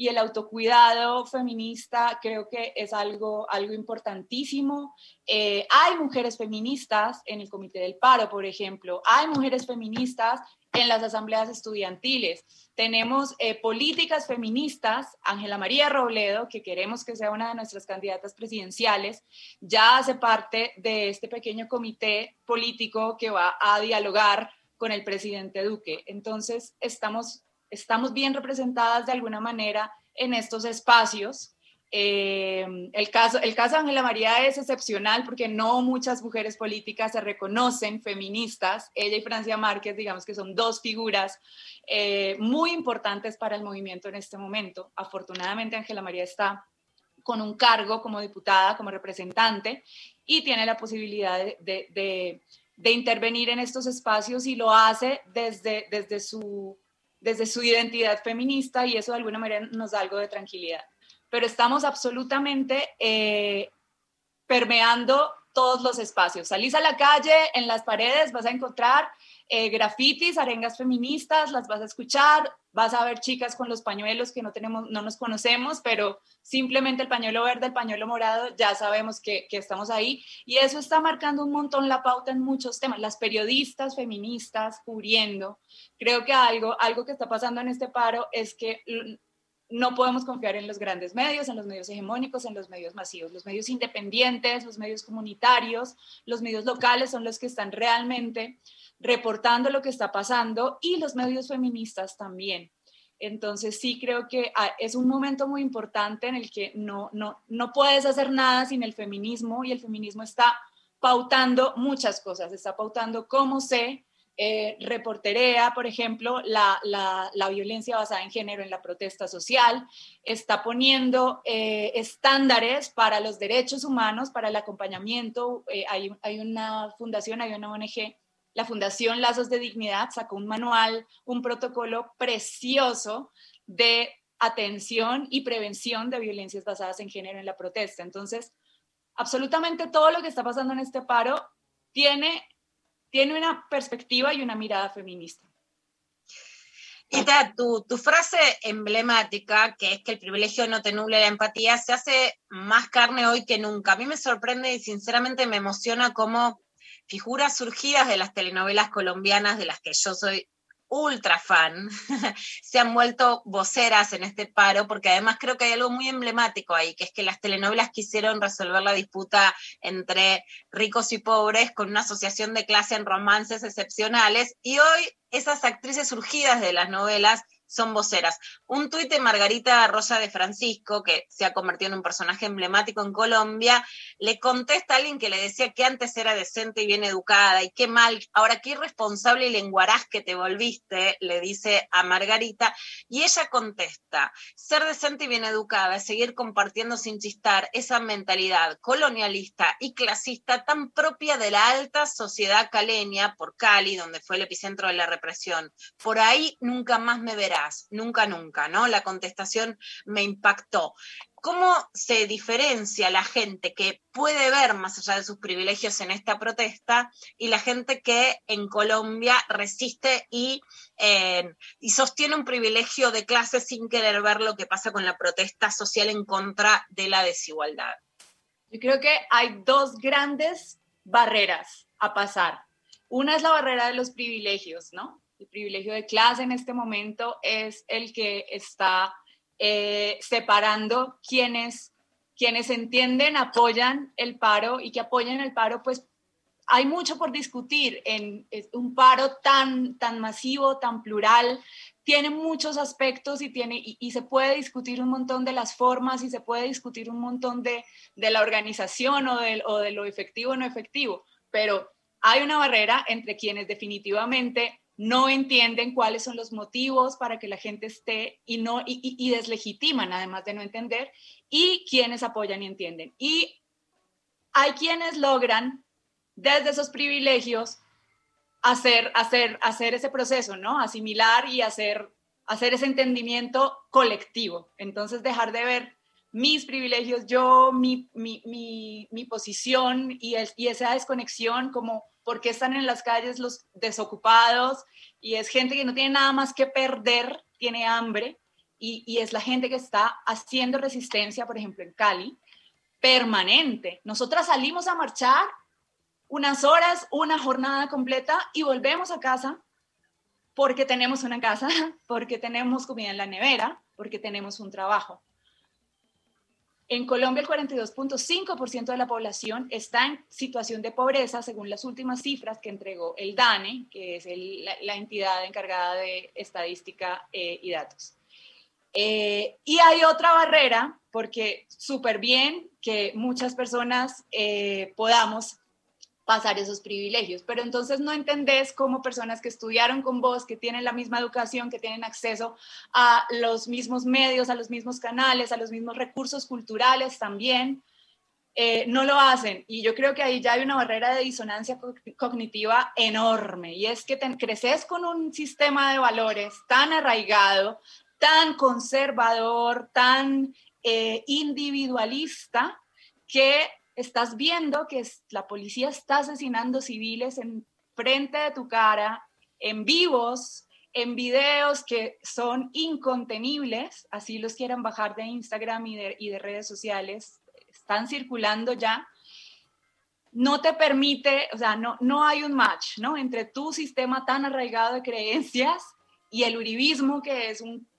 y el autocuidado feminista creo que es algo, algo importantísimo. Eh, hay mujeres feministas en el Comité del Paro, por ejemplo, hay mujeres feministas en las asambleas estudiantiles. Tenemos eh, políticas feministas, Ángela María Robledo, que queremos que sea una de nuestras candidatas presidenciales, ya hace parte de este pequeño comité político que va a dialogar con el presidente Duque. Entonces, estamos estamos bien representadas de alguna manera en estos espacios. Eh, el, caso, el caso de Ángela María es excepcional porque no muchas mujeres políticas se reconocen feministas. Ella y Francia Márquez, digamos que son dos figuras eh, muy importantes para el movimiento en este momento. Afortunadamente, Ángela María está con un cargo como diputada, como representante, y tiene la posibilidad de, de, de, intervenir en estos espacios y lo hace desde, desde su desde su identidad feminista y eso de alguna manera nos da algo de tranquilidad. Pero estamos absolutamente eh, permeando todos los espacios. Salís a la calle, en las paredes vas a encontrar eh, grafitis, arengas feministas, las vas a escuchar, vas a ver chicas con los pañuelos que no tenemos, no nos conocemos, pero simplemente el pañuelo verde, el pañuelo morado, ya sabemos que, que estamos ahí. Y eso está marcando un montón la pauta en muchos temas. Las periodistas feministas cubriendo. Creo que algo, algo que está pasando en este paro es que no podemos confiar en los grandes medios, en los medios hegemónicos, en los medios masivos. Los medios independientes, los medios comunitarios, los medios locales son los que están realmente reportando lo que está pasando y los medios feministas también. Entonces sí creo que ah, es un momento muy importante en el que no, no, no puedes hacer nada sin el feminismo y el feminismo está pautando muchas cosas, está pautando cómo se eh, reporterea, por ejemplo, la, la, la, violencia basada en género en la protesta social, está poniendo eh, estándares para los derechos humanos, para el acompañamiento. Eh, hay, hay una fundación, hay una ONG la Fundación Lazos de Dignidad sacó un manual, un protocolo precioso de atención y prevención de violencias basadas en género en la protesta. Entonces, absolutamente todo lo que está pasando en este paro tiene, tiene una perspectiva y una mirada feminista. Ita, tu, tu frase emblemática, que es que el privilegio no te nuble la empatía, se hace más carne hoy que nunca. A mí me sorprende y sinceramente me emociona cómo figuras surgidas de las telenovelas colombianas de las que yo soy ultra fan, se han vuelto voceras en este paro, porque además creo que hay algo muy emblemático ahí, que es que las telenovelas quisieron resolver la disputa entre ricos y pobres con una asociación de clase en romances excepcionales, y hoy esas actrices surgidas de las novelas son voceras. Un tuit de Margarita Rosa de Francisco, que se ha convertido en un personaje emblemático en Colombia, le contesta a alguien que le decía que antes era decente y bien educada y qué mal, ahora qué irresponsable y lenguaraz que te volviste, le dice a Margarita, y ella contesta, ser decente y bien educada es seguir compartiendo sin chistar esa mentalidad colonialista y clasista tan propia de la alta sociedad caleña por Cali, donde fue el epicentro de la represión. Por ahí nunca más me verás nunca, nunca, ¿no? La contestación me impactó. ¿Cómo se diferencia la gente que puede ver más allá de sus privilegios en esta protesta y la gente que en Colombia resiste y, eh, y sostiene un privilegio de clase sin querer ver lo que pasa con la protesta social en contra de la desigualdad? Yo creo que hay dos grandes barreras a pasar. Una es la barrera de los privilegios, ¿no? El privilegio de clase en este momento es el que está eh, separando quienes, quienes entienden, apoyan el paro y que apoyan el paro, pues hay mucho por discutir en un paro tan, tan masivo, tan plural, tiene muchos aspectos y, tiene, y, se puede discutir un montón de las formas y se puede discutir un montón de, de la organización o de, o de lo efectivo o no efectivo, pero hay una barrera entre quienes definitivamente no entienden cuáles son los motivos para que la gente esté y, no, y, deslegitiman, además de no entender, y quienes apoyan y entienden. Y hay quienes logran, desde esos privilegios, hacer, hacer, hacer ese proceso, ¿no? Asimilar y hacer, hacer ese entendimiento colectivo. Entonces, dejar de ver mis privilegios, yo, mi, mi, mi, mi posición y, y esa desconexión como por qué están en las calles los desocupados y es gente que no tiene nada más que perder, tiene hambre y, y es la gente que está haciendo resistencia, por ejemplo, en Cali, permanente. Nosotras salimos a marchar unas horas, una jornada completa y volvemos a casa porque tenemos una casa, porque tenemos comida en la nevera, porque tenemos un trabajo. En Colombia, el 42.5% de la población está en situación de pobreza, según las últimas cifras que entregó el DANE, que es la, entidad encargada de estadística eh, y datos. Eh, y hay otra barrera, porque súper bien que muchas personas eh, podamos pasar esos privilegios. Pero entonces no entendés cómo personas que estudiaron con vos, que tienen la misma educación, que tienen acceso a los mismos medios, a los mismos canales, a los mismos recursos culturales también, eh, no lo hacen. Y yo creo que ahí ya hay una barrera de disonancia co- cognitiva enorme. Y es que te, creces con un sistema de valores tan arraigado, tan conservador, tan eh, individualista, que estás viendo que la policía está asesinando civiles en frente de tu cara, en vivos, en videos que son incontenibles, así los quieran bajar de Instagram y de, y de redes sociales, están circulando ya, no te permite, o sea, no, no hay un match, ¿no? Entre tu sistema tan arraigado de creencias y el uribismo, que es un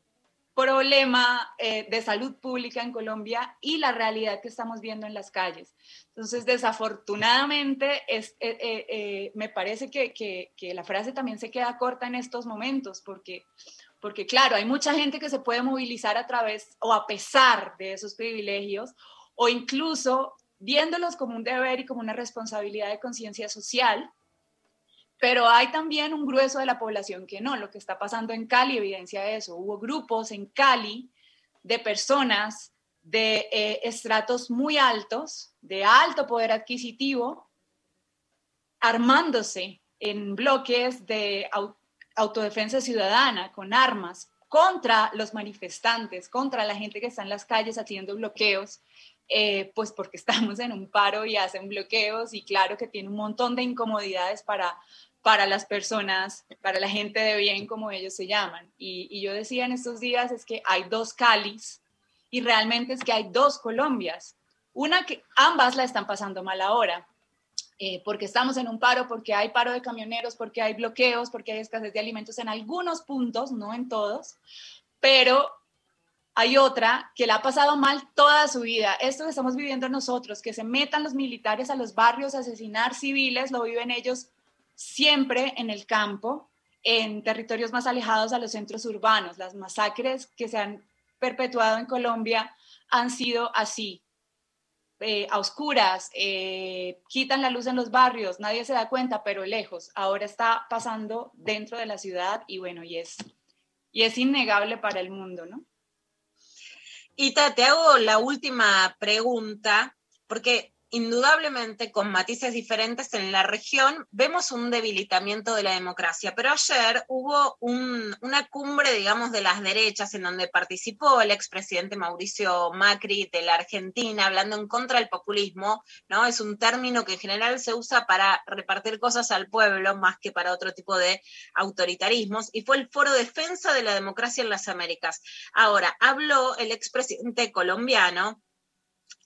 problema eh, de salud pública en Colombia y la realidad que estamos viendo en las calles. Entonces, desafortunadamente, es, eh, eh, eh, me parece que, que- que la frase también se queda corta en estos momentos, porque, porque claro, hay mucha gente que se puede movilizar a través o a pesar de esos privilegios, o incluso viéndolos como un deber y como una responsabilidad de conciencia social, pero hay también un grueso de la población que no. Lo que está pasando en Cali evidencia eso. Hubo grupos en Cali de personas de eh, estratos muy altos, de alto poder adquisitivo, armándose en bloques de au- autodefensa ciudadana con armas contra los manifestantes, contra la gente que está en las calles haciendo bloqueos, eh, pues porque estamos en un paro y hacen bloqueos y claro que tiene un montón de incomodidades para, para las personas, para la gente de bien, como ellos se llaman. Y, yo decía en estos días es que hay dos Calis y realmente es que hay dos Colombias. Una que ambas la están pasando mal ahora, eh, porque estamos en un paro, porque hay paro de camioneros, porque hay bloqueos, porque hay escasez de alimentos en algunos puntos, no en todos, pero hay otra que la ha pasado mal toda su vida. Esto que estamos viviendo nosotros, que se metan los militares a los barrios a asesinar civiles, lo viven ellos siempre en el campo, en territorios más alejados a los centros urbanos. Las masacres que se han perpetuado en Colombia han sido así, eh, a oscuras, eh, quitan la luz en los barrios, nadie se da cuenta, pero lejos. Ahora está pasando dentro de la ciudad y bueno, y es, y es innegable para el mundo, ¿no? Ita, te hago la última pregunta, porque indudablemente con matices diferentes en la región vemos un debilitamiento de la democracia, pero ayer hubo un- una cumbre, digamos, de las derechas en donde participó el expresidente Mauricio Macri de la Argentina hablando en contra del populismo, ¿no? Es un término que en general se usa para repartir cosas al pueblo más que para otro tipo de autoritarismos, y fue el Foro Defensa de la Democracia en las Américas. Ahora, habló el expresidente colombiano,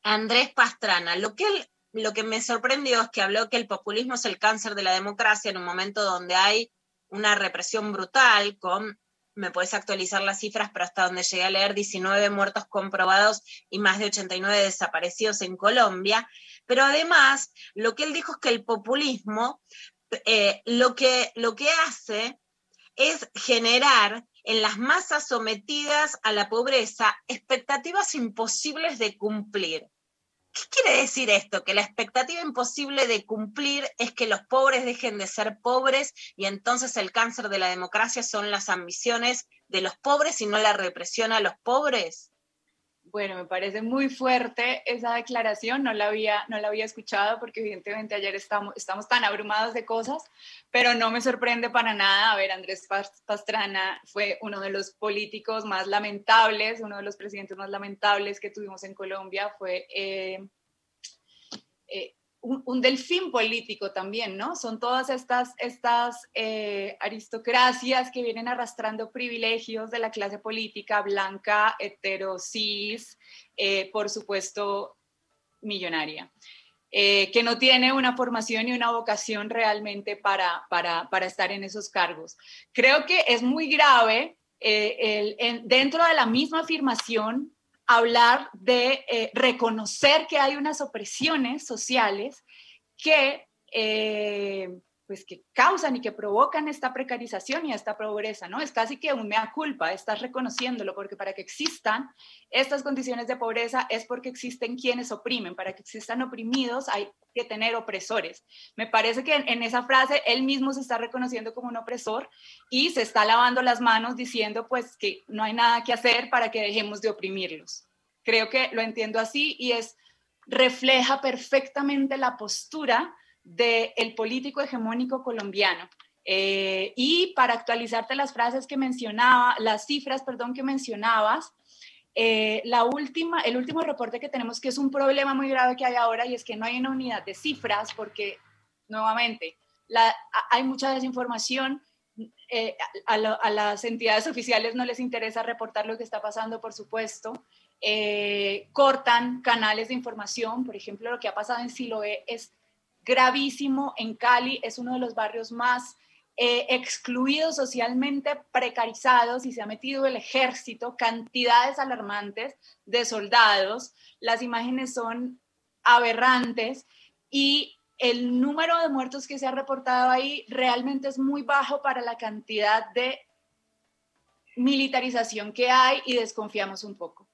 Andrés Pastrana. Lo que, lo que me sorprendió es que habló que el populismo es el cáncer de la democracia en un momento donde hay una represión brutal con, me puedes actualizar las cifras, pero hasta donde llegué a leer, 19 muertos comprobados y más de 89 desaparecidos en Colombia. Pero además, lo que él dijo es que el populismo eh, lo, que, lo que hace es generar en las masas sometidas a la pobreza expectativas imposibles de cumplir. ¿Qué quiere decir esto? Que la expectativa imposible de cumplir es que los pobres dejen de ser pobres y entonces el cáncer de la democracia son las ambiciones de los pobres y no la represión a los pobres. Bueno, me parece muy fuerte esa declaración, no la había, no la había escuchado porque evidentemente ayer estamos, tan abrumados de cosas, pero no me sorprende para nada. A ver, Andrés Pas- Pastrana fue uno de los políticos más lamentables, uno de los presidentes más lamentables que tuvimos en Colombia, fue eh, eh, un, delfín político también, ¿no? Son todas estas, estas eh, aristocracias que vienen arrastrando privilegios de la clase política blanca, hetero, cis, eh, por supuesto, millonaria. eh, que no tiene una formación y una vocación realmente para, para, para estar en esos cargos. Creo que es muy grave eh, el- en- dentro de la misma afirmación hablar de eh, reconocer que hay unas opresiones sociales que, eh, pues que causan y que provocan esta precarización y esta pobreza, ¿no? Es casi que un mea culpa, estás reconociéndolo, porque para que existan estas condiciones de pobreza es porque existen quienes oprimen, para que existan oprimidos hay que tener opresores. Me parece que en, en esa frase él mismo se está reconociendo como un opresor y se está lavando las manos diciendo pues que no hay nada que hacer para que dejemos de oprimirlos. Creo que lo entiendo así y es refleja perfectamente la postura del político hegemónico colombiano. Eh, y para actualizarte las frases que mencionaba, las cifras, perdón, que mencionabas, eh, la última, el último reporte que tenemos, que es un problema muy grave que hay ahora, y es que no hay una unidad de cifras, porque nuevamente hay mucha desinformación. eh, a, las entidades oficiales no les interesa reportar lo que está pasando, por supuesto. Cortan canales de información. Por ejemplo, lo que ha pasado en Siloé es gravísimo. En Cali es uno de los barrios más eh, excluidos socialmente, precarizados y se ha metido el ejército, cantidades alarmantes de soldados. Las imágenes son aberrantes y el número de muertos que se ha reportado ahí realmente es muy bajo para la cantidad de militarización que hay y desconfiamos un poco.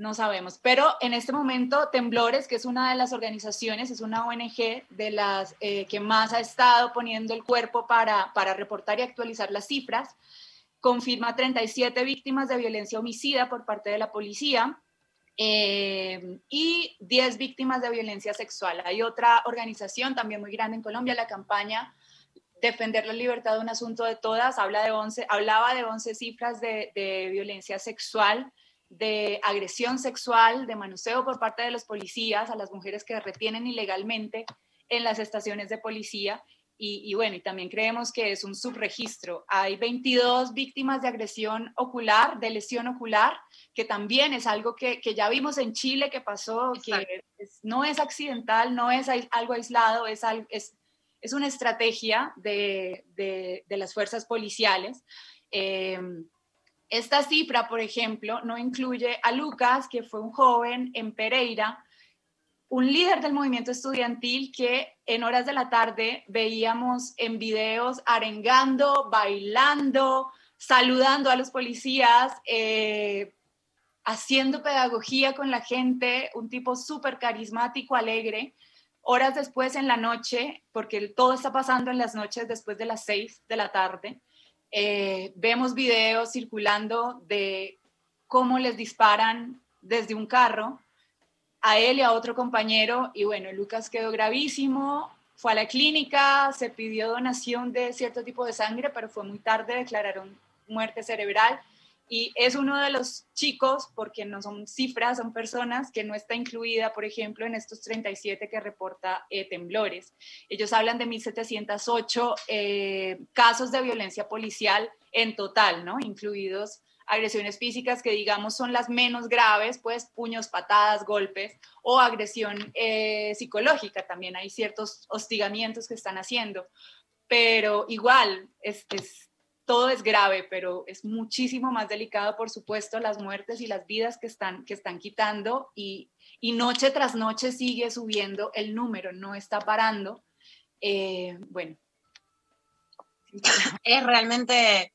No sabemos, pero en este momento Temblores, que es una de las organizaciones, es una ONG de las eh, que más ha estado poniendo el cuerpo para, para reportar y actualizar las cifras, confirma 37 víctimas de violencia homicida por parte de la policía, eh, y 10 víctimas de violencia sexual. Hay otra organización también muy grande en Colombia, la campaña Defender la libertad un asunto de todas, habla de 11, hablaba de 11 cifras de, de violencia sexual, de agresión sexual, de manoseo por parte de los policías a las mujeres que retienen ilegalmente en las estaciones de policía. Y, y, bueno, y también creemos que es un subregistro. Hay 22 víctimas de agresión ocular, de lesión ocular, que también es algo que, que ya vimos en Chile que pasó, que es- no es accidental, no es algo aislado, es, es, es una estrategia de, de- de las fuerzas policiales. Eh, esta cifra, por ejemplo, no incluye a Lucas, que fue un joven en Pereira, un líder del movimiento estudiantil que en horas de la tarde veíamos en videos arengando, bailando, saludando a los policías, eh, haciendo pedagogía con la gente, un tipo súper carismático, alegre. Horas después en la noche, porque todo está pasando en las noches después de las seis de la tarde, eh, vemos videos circulando de cómo les disparan desde un carro a él y a otro compañero y bueno, Lucas quedó gravísimo, fue a la clínica, se pidió donación de cierto tipo de sangre, pero fue muy tarde, declararon muerte cerebral y es uno de los chicos, porque no son cifras, son personas que no está incluida, por ejemplo, en estos 37 que reporta eh, temblores. Ellos hablan de 1.708 eh, casos de violencia policial en total, ¿no? Incluidos agresiones físicas que digamos son las menos graves, pues puños, patadas, golpes o agresión eh, psicológica. También hay ciertos hostigamientos que están haciendo, pero igual es, es- todo es grave, pero es muchísimo más delicado, por supuesto, las muertes y las vidas que están, que están quitando y, y noche tras noche sigue subiendo el número, no está parando. Eh, bueno, es realmente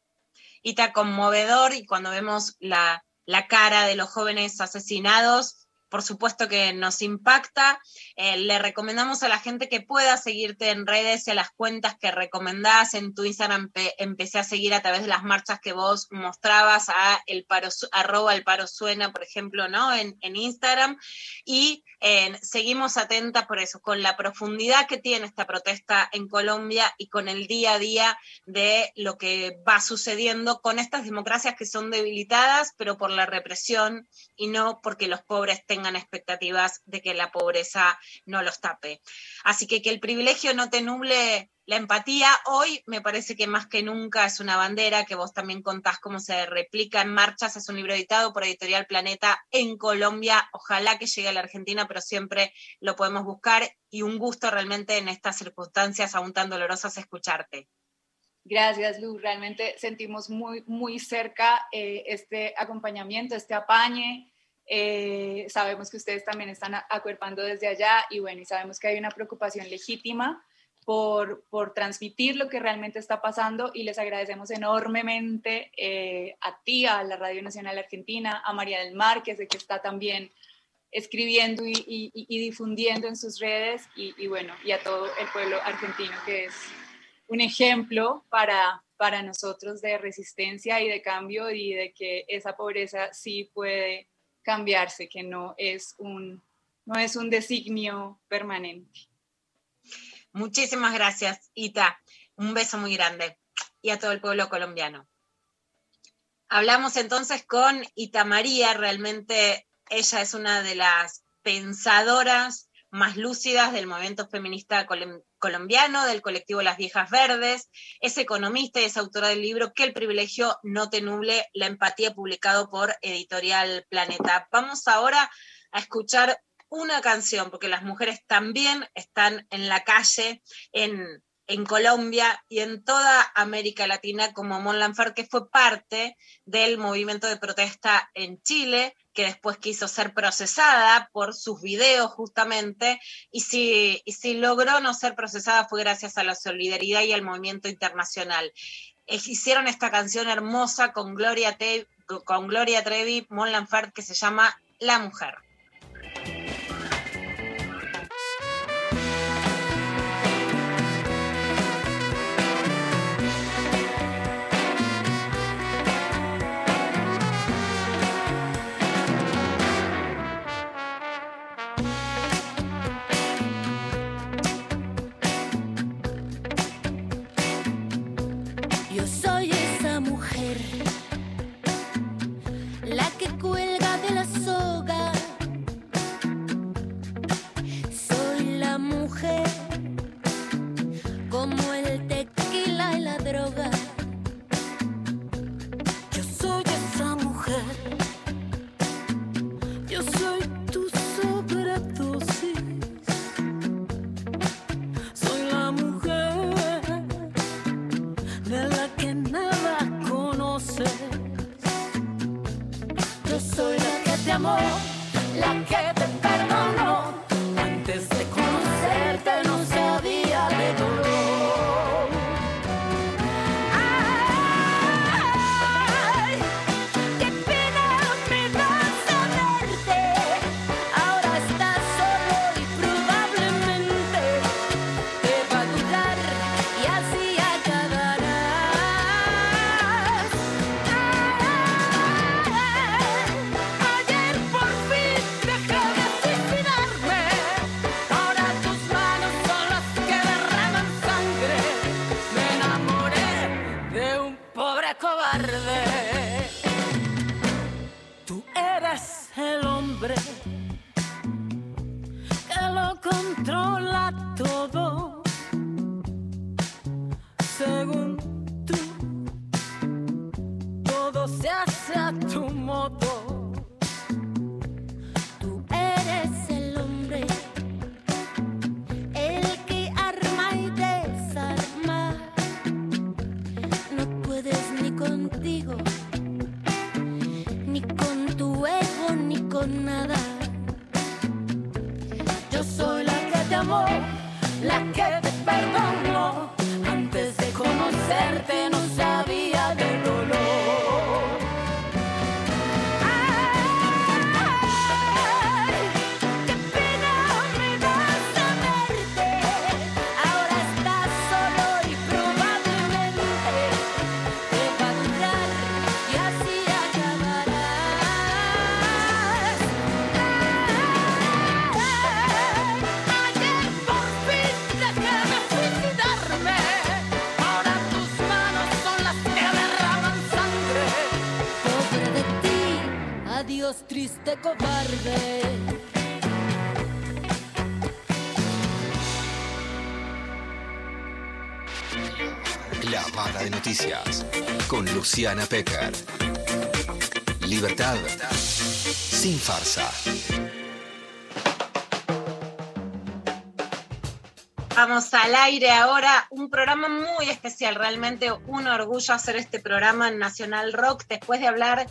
Ita conmovedor y cuando vemos la, la cara de los jóvenes asesinados, por supuesto que nos impacta. Eh, le recomendamos a la gente que pueda seguirte en redes y a las cuentas que recomendás. En tu Instagram pe- empecé a seguir a través de las marchas que vos mostrabas, a el paro, arroba el paro suena, por ejemplo, ¿no? En, en Instagram. Y eh, seguimos atentas por eso, con la profundidad que tiene esta protesta en Colombia y con el día a día de lo que va sucediendo con estas democracias que son debilitadas, pero por la represión y no porque los pobres tengan expectativas de que la pobreza no los tape. Así que que el privilegio no te nuble la empatía. Hoy me parece que más que nunca es una bandera que vos también contás cómo se replica en marchas. Es un libro editado por Editorial Planeta en Colombia. Ojalá que llegue a la Argentina, pero siempre lo podemos buscar y un gusto realmente en estas circunstancias aún tan dolorosas escucharte. Gracias, Lu. Realmente sentimos muy, muy cerca eh, este acompañamiento, este apañe. Eh, sabemos que ustedes también están acuerpando desde allá y bueno, y sabemos que hay una preocupación legítima por, por transmitir lo que realmente está pasando y les agradecemos enormemente eh, a ti, a la Radio Nacional Argentina, a María del Mar, que sé que está también escribiendo y, y- y difundiendo en sus redes y, y bueno, y a todo el pueblo argentino que es un ejemplo para, para nosotros de resistencia y de cambio y de que esa pobreza sí puede cambiarse, que no es un, no es un designio permanente. Muchísimas gracias, Ita. Un beso muy grande. Y a todo el pueblo colombiano. Hablamos entonces con Ita María, realmente ella es una de las pensadoras más lúcidas del movimiento feminista colom- colombiano, del colectivo Las Viejas Verdes, es economista y es autora del libro Que el privilegio no te nuble, la empatía, publicado por Editorial Planeta. Vamos ahora a escuchar una canción, porque las mujeres también están en la calle, en, en Colombia y en toda América Latina, como Mon Laferte, que fue parte del movimiento de protesta en Chile, que después quiso ser procesada por sus videos justamente, y si, y si logró no ser procesada fue gracias a la solidaridad y al movimiento internacional. Eh, Hicieron esta canción hermosa con Gloria, Te- con Gloria Trevi, Mon Laferte, que se llama La Mujer. Adiós triste cobarde. La Bala de Noticias con Luciana Pecker. Libertad sin farsa. Vamos al aire ahora, un programa muy especial, realmente un orgullo hacer este programa en Nacional Rock después de hablar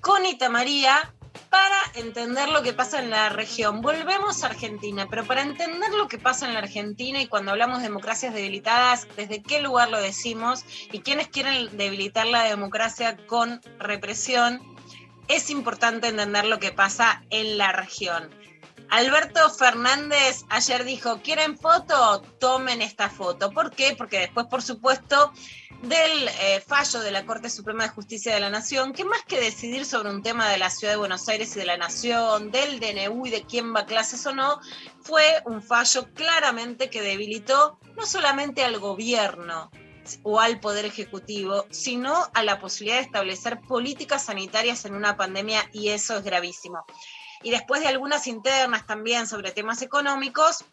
con Ita María para entender lo que pasa en la región. Volvemos a Argentina, pero para entender lo que pasa en la Argentina y cuando hablamos de democracias debilitadas, desde qué lugar lo decimos y quienes quieren debilitar la democracia con represión, es importante entender lo que pasa en la región. Alberto Fernández ayer dijo, ¿quieren foto? Tomen esta foto. ¿Por qué? Porque después, por supuesto, del eh, fallo de la Corte Suprema de Justicia de la Nación, que más que decidir sobre un tema de la Ciudad de Buenos Aires y de la Nación, del DNU y de quién va a clases o no, fue un fallo claramente que debilitó no solamente al gobierno, o al Poder Ejecutivo, sino a la posibilidad de establecer políticas sanitarias en una pandemia y eso es gravísimo. Y después de algunas internas también sobre temas económicos,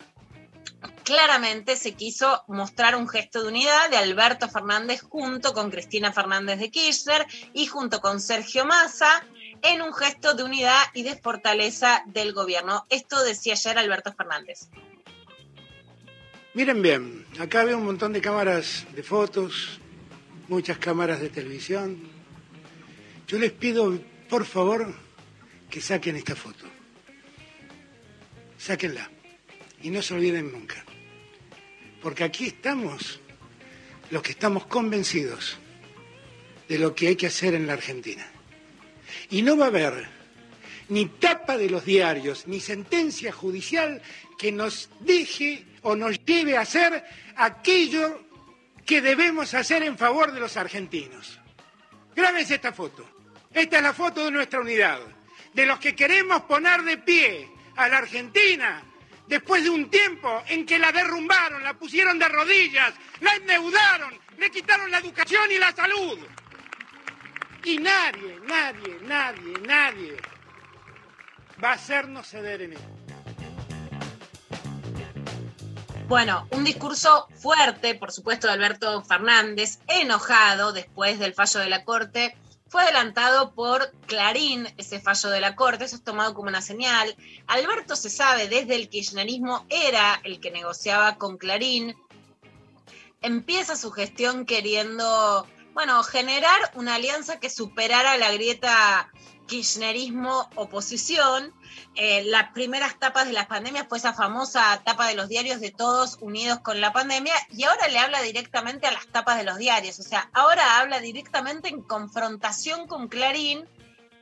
claramente se quiso mostrar un gesto de unidad de Alberto Fernández junto con Cristina Fernández de Kirchner y junto con Sergio Massa en un gesto de unidad y de fortaleza del gobierno. Esto decía ayer Alberto Fernández. Miren bien, acá veo un montón de cámaras de fotos, muchas cámaras de televisión. Yo les pido, por favor, que saquen esta foto. Sáquenla. Y no se olviden nunca. Porque aquí estamos los que estamos convencidos de lo que hay que hacer en la Argentina. Y no va a haber ni tapa de los diarios, ni sentencia judicial que nos deje o nos lleve a hacer aquello que debemos hacer en favor de los argentinos. Grábense esta foto. Esta es la foto de nuestra unidad, de los que queremos poner de pie a la Argentina después de un tiempo en que la derrumbaron, la pusieron de rodillas, la endeudaron, le quitaron la educación y la salud. Y nadie, nadie, nadie, nadie va a hacernos ceder en esto. Bueno, un discurso fuerte, por supuesto, de Alberto Fernández, enojado después del fallo de la Corte. Fue adelantado por Clarín ese fallo de la Corte, eso es tomado como una señal. Alberto se sabe, desde el kirchnerismo era el que negociaba con Clarín. Empieza su gestión queriendo, bueno, generar una alianza que superara la grieta kirchnerismo-oposición. Eh, las primeras tapas de las pandemias fue esa famosa tapa de los diarios de todos unidos con la pandemia y ahora le habla directamente a las tapas de los diarios. O sea, ahora habla directamente en confrontación con Clarín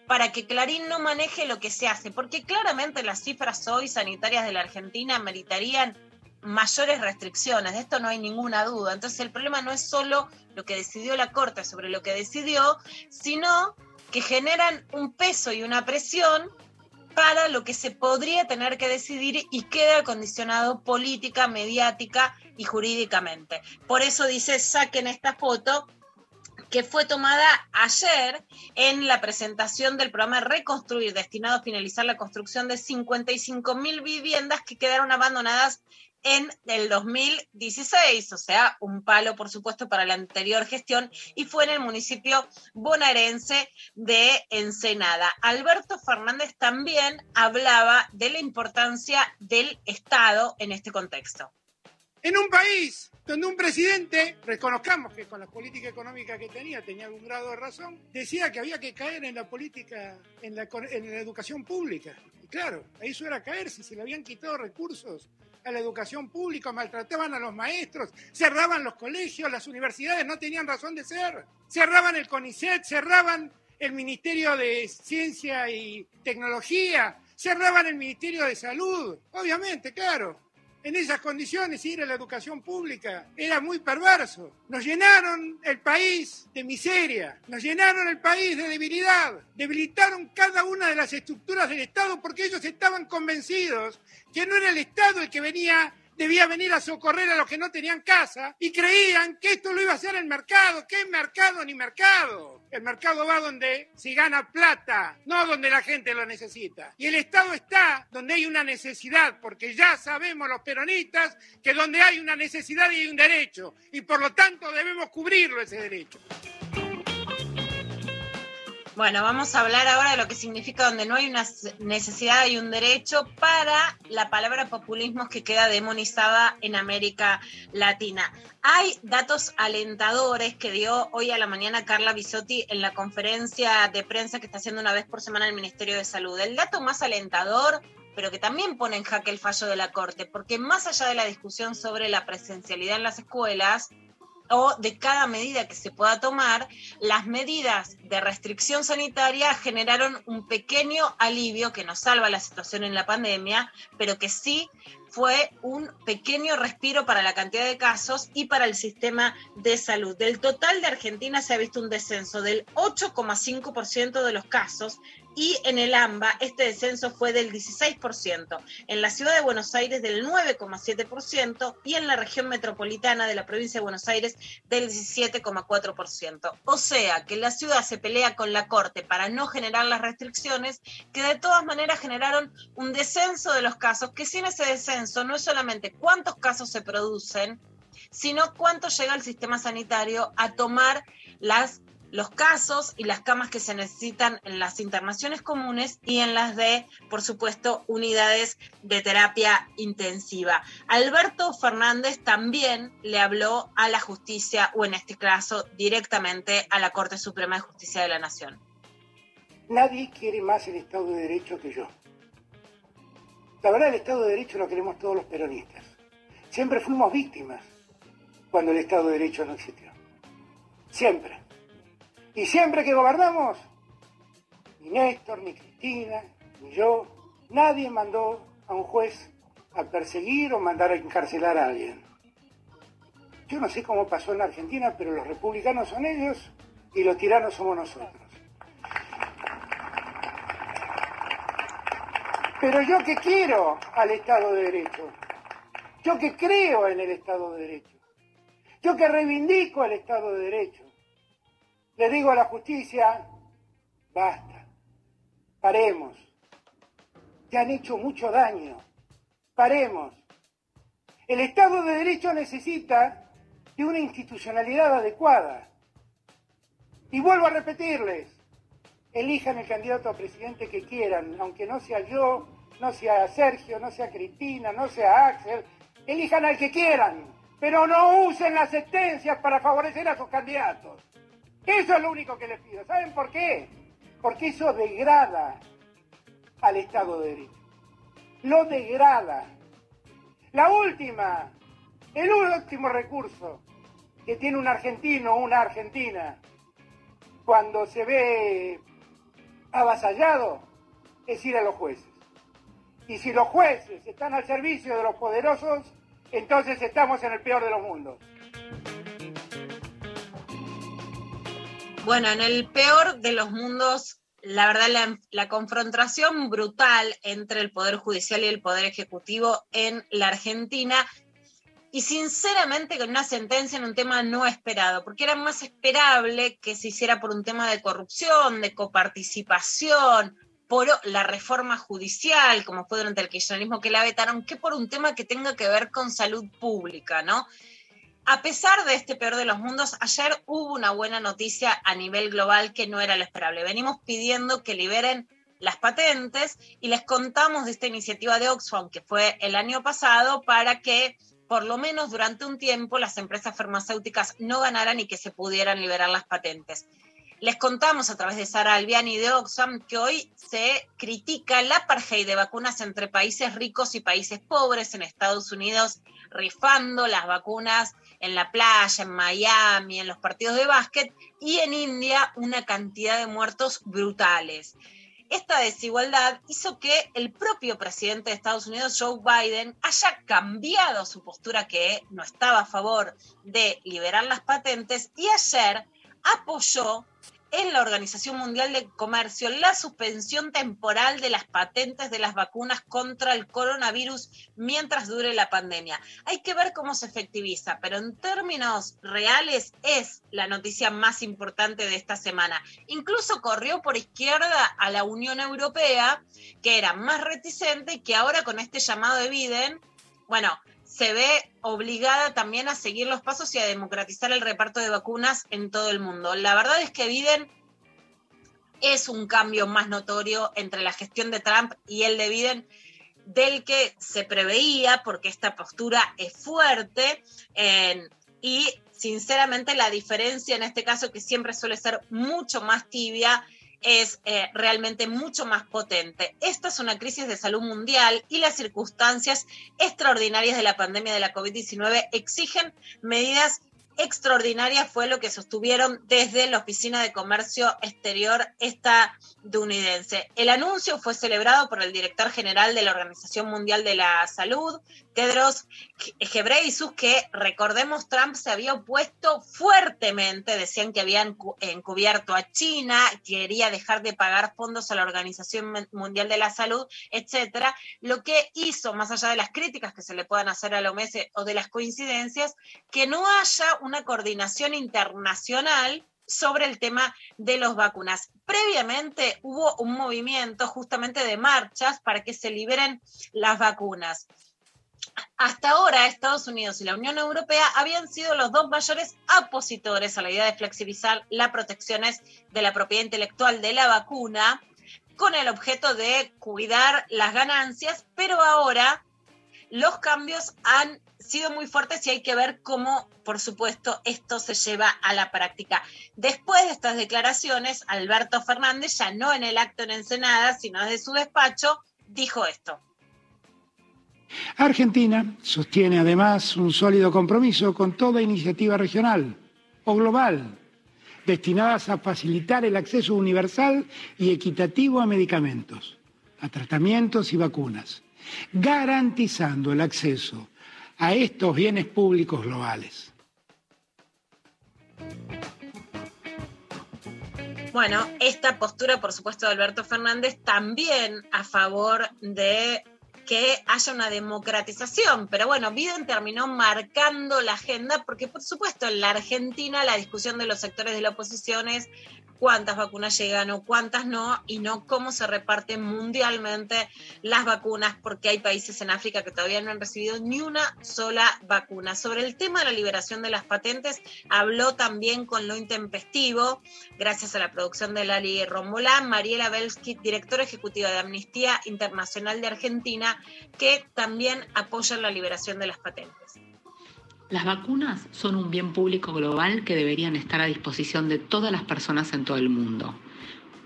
para que Clarín no maneje lo que se hace, porque claramente las cifras hoy sanitarias de la Argentina meritarían mayores restricciones, de esto no hay ninguna duda. Entonces el problema no es solo lo que decidió la Corte sobre lo que decidió, sino que generan un peso y una presión para lo que se podría tener que decidir y queda condicionado política, mediática y jurídicamente. Por eso dice, saquen esta foto que fue tomada ayer en la presentación del programa Reconstruir, destinado a finalizar la construcción de 55 mil viviendas que quedaron abandonadas en el 2016, o sea, un palo, por supuesto, para la anterior gestión, y fue en el municipio bonaerense de Ensenada. Alberto Fernández también hablaba de la importancia del Estado en este contexto. En un país donde un presidente, reconozcamos que con la política económica que tenía, tenía algún grado de razón, decía que había que caer en la política, en la, educación pública. Y claro, eso era caer si se le habían quitado recursos a la educación pública, maltrataban a los maestros, cerraban los colegios, las universidades no tenían razón de ser, cerraban el CONICET, cerraban el Ministerio de Ciencia y Tecnología, cerraban el Ministerio de Salud, obviamente, claro. En esas condiciones ir a la educación pública. Era muy perverso. Nos llenaron el país de miseria, nos llenaron el país de debilidad, debilitaron cada una de las estructuras del Estado porque ellos estaban convencidos que no era el Estado el que venía debía venir a socorrer a los que no tenían casa y creían que esto lo iba a hacer el mercado. ¿Qué mercado ni mercado? El mercado va donde se gana plata, no donde la gente lo necesita. Y el Estado está donde hay una necesidad, porque ya sabemos los peronistas que donde hay una necesidad hay un derecho y por lo tanto debemos cubrirlo ese derecho. Bueno, vamos a hablar ahora de lo que significa donde no hay una necesidad y un derecho para la palabra populismo que queda demonizada en América Latina. Hay datos alentadores que dio hoy a la mañana Carla Bisotti en la conferencia de prensa que está haciendo una vez por semana el Ministerio de Salud. El dato más alentador pero que también pone en jaque el fallo de la Corte, porque más allá de la discusión sobre la presencialidad en las escuelas, o de cada medida que se pueda tomar, las medidas de restricción sanitaria generaron un pequeño alivio que nos salva la situación en la pandemia, pero que sí fue un pequeño respiro para la cantidad de casos y para el sistema de salud. Del total de Argentina se ha visto un descenso del 8,5% de los casos y en el AMBA este descenso fue del 16%, en la ciudad de Buenos Aires del 9,7% y en la región metropolitana de la provincia de Buenos Aires del 17,4%. O sea que la ciudad se pelea con la Corte para no generar las restricciones que de todas maneras generaron un descenso de los casos, que sin ese descenso no es solamente cuántos casos se producen, sino cuánto llega el sistema sanitario a tomar las los casos y las camas que se necesitan en las internaciones comunes y en las de, por supuesto, unidades de terapia intensiva. Alberto Fernández también le habló a la justicia o en este caso directamente a la Corte Suprema de Justicia de la Nación. Nadie quiere más el Estado de Derecho que yo. La verdad, el Estado de Derecho lo queremos todos los peronistas. Siempre fuimos víctimas cuando el Estado de Derecho no existió. Siempre. Y siempre que gobernamos, ni Néstor, ni Cristina, ni yo, nadie mandó a un juez a perseguir o mandar a encarcelar a alguien. Yo no sé cómo pasó en Argentina, pero los republicanos son ellos y los tiranos somos nosotros. Pero yo que quiero al Estado de Derecho, yo que creo en el Estado de Derecho, yo que reivindico el Estado de Derecho, le digo a la justicia, basta, paremos, te han hecho mucho daño, paremos. El Estado de Derecho necesita de una institucionalidad adecuada. Y vuelvo a repetirles, elijan el candidato a presidente que quieran, aunque no sea yo, no sea Sergio, no sea Cristina, no sea Axel, elijan al que quieran, pero no usen las sentencias para favorecer a sus candidatos. Eso es lo único que les pido. ¿Saben por qué? Porque eso degrada al Estado de Derecho. Lo degrada. La última, el último recurso que tiene un argentino o una argentina cuando se ve avasallado es ir a los jueces. Y si los jueces están al servicio de los poderosos, entonces estamos en el peor de los mundos. Bueno, en el peor de los mundos, la verdad, la, confrontación brutal entre el Poder Judicial y el Poder Ejecutivo en la Argentina, y sinceramente con una sentencia en un tema no esperado, porque era más esperable que se hiciera por un tema de corrupción, de coparticipación, por la reforma judicial, como fue durante el kirchnerismo que la vetaron, que por un tema que tenga que ver con salud pública, ¿no? A pesar de este peor de los mundos, ayer hubo una buena noticia a nivel global que no era lo esperable. Venimos pidiendo que liberen las patentes y les contamos de esta iniciativa de Oxfam que fue el año pasado para que por lo menos durante un tiempo las empresas farmacéuticas no ganaran y que se pudieran liberar las patentes. Les contamos a través de Sara Albiani de Oxfam que hoy se critica la apartheid de vacunas entre países ricos y países pobres en Estados Unidos, rifando las vacunas en la playa, en Miami, en los partidos de básquet, y en India una cantidad de muertos brutales. Esta desigualdad hizo que el propio presidente de Estados Unidos, Joe Biden, haya cambiado su postura que no estaba a favor de liberar las patentes y ayer apoyó en la Organización Mundial de Comercio la suspensión temporal de las patentes de las vacunas contra el coronavirus mientras dure la pandemia. Hay que ver cómo se efectiviza, pero en términos reales es la noticia más importante de esta semana. Incluso corrió por izquierda a la Unión Europea, que era más reticente que ahora con este llamado de Biden, bueno, se ve obligada también a seguir los pasos y a democratizar el reparto de vacunas en todo el mundo. La verdad es que Biden es un cambio más notorio entre la gestión de Trump y el de Biden del que se preveía, porque esta postura es fuerte y sinceramente la diferencia en este caso, que siempre suele ser mucho más tibia, es eh, realmente mucho más potente. Esta es una crisis de salud mundial y las circunstancias extraordinarias de la pandemia de la COVID-19 exigen medidas extraordinaria fue lo que sostuvieron desde la Oficina de Comercio Exterior estadounidense. El anuncio fue celebrado por el director general de la Organización Mundial de la Salud, Tedros Ghebreyesus, que recordemos Trump se había opuesto fuertemente, decían que habían cu- encubierto a China, quería dejar de pagar fondos a la Organización Mun- Mundial de la Salud, etcétera, lo que hizo, más allá de las críticas que se le puedan hacer a la OMS o de las coincidencias, que no haya una coordinación internacional sobre el tema de las vacunas. Previamente hubo un movimiento justamente de marchas para que se liberen las vacunas. Hasta ahora Estados Unidos y la Unión Europea habían sido los dos mayores opositores a la idea de flexibilizar las protecciones de la propiedad intelectual de la vacuna con el objeto de cuidar las ganancias, pero ahora los cambios han sido muy fuertes y hay que ver cómo, por supuesto, esto se lleva a la práctica. Después de estas declaraciones, Alberto Fernández, ya no en el acto en Ensenada, sino desde su despacho, dijo esto. Argentina sostiene además un sólido compromiso con toda iniciativa regional o global destinadas a facilitar el acceso universal y equitativo a medicamentos, a tratamientos y vacunas, garantizando el acceso a estos bienes públicos globales. Bueno, esta postura, por supuesto, de Alberto Fernández también a favor de que haya una democratización. Pero bueno, Biden terminó marcando la agenda porque, por supuesto, en la Argentina la discusión de los sectores de la oposición es cuántas vacunas llegan o cuántas no, y no cómo se reparten mundialmente las vacunas, porque hay países en África que todavía no han recibido ni una sola vacuna. Sobre el tema de la liberación de las patentes, habló también con lo intempestivo, gracias a la producción de Lali Rombolán, Mariela Belsky, directora ejecutiva de Amnistía Internacional de Argentina, que también apoya la liberación de las patentes. Las vacunas son un bien público global que deberían estar a disposición de todas las personas en todo el mundo.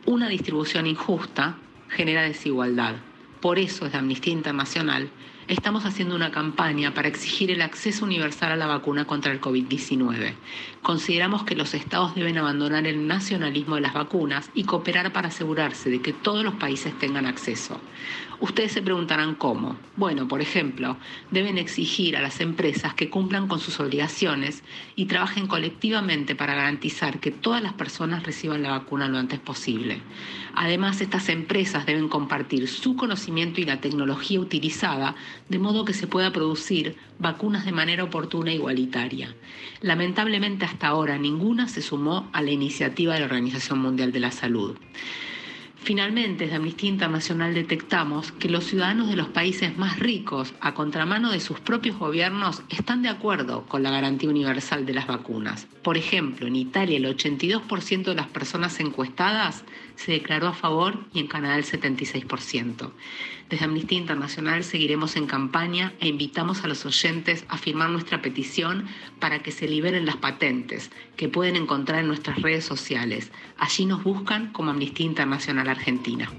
Una distribución injusta genera desigualdad. Por eso, desde Amnistía Internacional, estamos haciendo una campaña para exigir el acceso universal a la vacuna contra el COVID-19. Consideramos que los estados deben abandonar el nacionalismo de las vacunas y cooperar para asegurarse de que todos los países tengan acceso. Ustedes se preguntarán cómo. Bueno, por ejemplo, deben exigir a las empresas que cumplan con sus obligaciones y trabajen colectivamente para garantizar que todas las personas reciban la vacuna lo antes posible. Además, estas empresas deben compartir su conocimiento y la tecnología utilizada de modo que se pueda producir vacunas de manera oportuna e igualitaria. Lamentablemente hasta ahora ninguna se sumó a la iniciativa de la Organización Mundial de la Salud. Finalmente, desde Amnistía Internacional detectamos que los ciudadanos de los países más ricos, a contramano de sus propios gobiernos, están de acuerdo con la garantía universal de las vacunas. Por ejemplo, en Italia el 82% de las personas encuestadas se declaró a favor y en Canadá el 76%. Desde Amnistía Internacional seguiremos en campaña e invitamos a los oyentes a firmar nuestra petición para que se liberen las patentes que pueden encontrar en nuestras redes sociales. Allí nos buscan como Amnistía Internacional Argentina.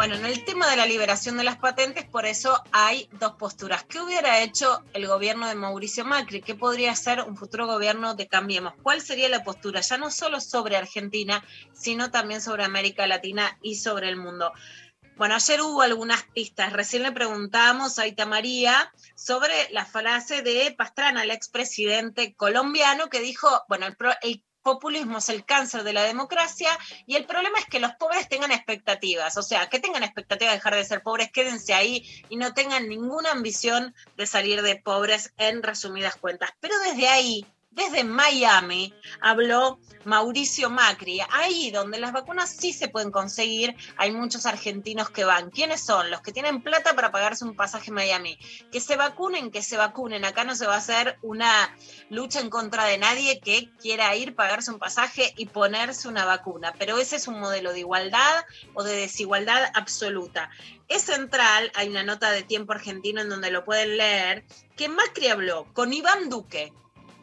Bueno, en el tema de la liberación de las patentes, por eso hay dos posturas. ¿Qué hubiera hecho el gobierno de Mauricio Macri? ¿Qué podría ser un futuro gobierno de Cambiemos? ¿Cuál sería la postura? Ya no solo sobre Argentina, sino también sobre América Latina y sobre el mundo. Bueno, ayer hubo algunas pistas. Recién le preguntábamos a Ita María sobre la frase de Pastrana, el expresidente colombiano, que dijo, bueno, el, pro- el populismo es el cáncer de la democracia y el problema es que los pobres tengan expectativas, o sea, que tengan expectativas de dejar de ser pobres, quédense ahí y no tengan ninguna ambición de salir de pobres en resumidas cuentas. Pero desde ahí, desde Miami, habló Mauricio Macri, ahí donde las vacunas sí se pueden conseguir, hay muchos argentinos que van. ¿Quiénes son? Los que tienen plata para pagarse un pasaje a Miami. Que se vacunen, que se vacunen. Acá no se va a hacer una lucha en contra de nadie que quiera ir, pagarse un pasaje y ponerse una vacuna. Pero ese es un modelo de igualdad o de desigualdad absoluta. Es central, hay una nota de tiempo argentino en donde lo pueden leer, que Macri habló con Iván Duque,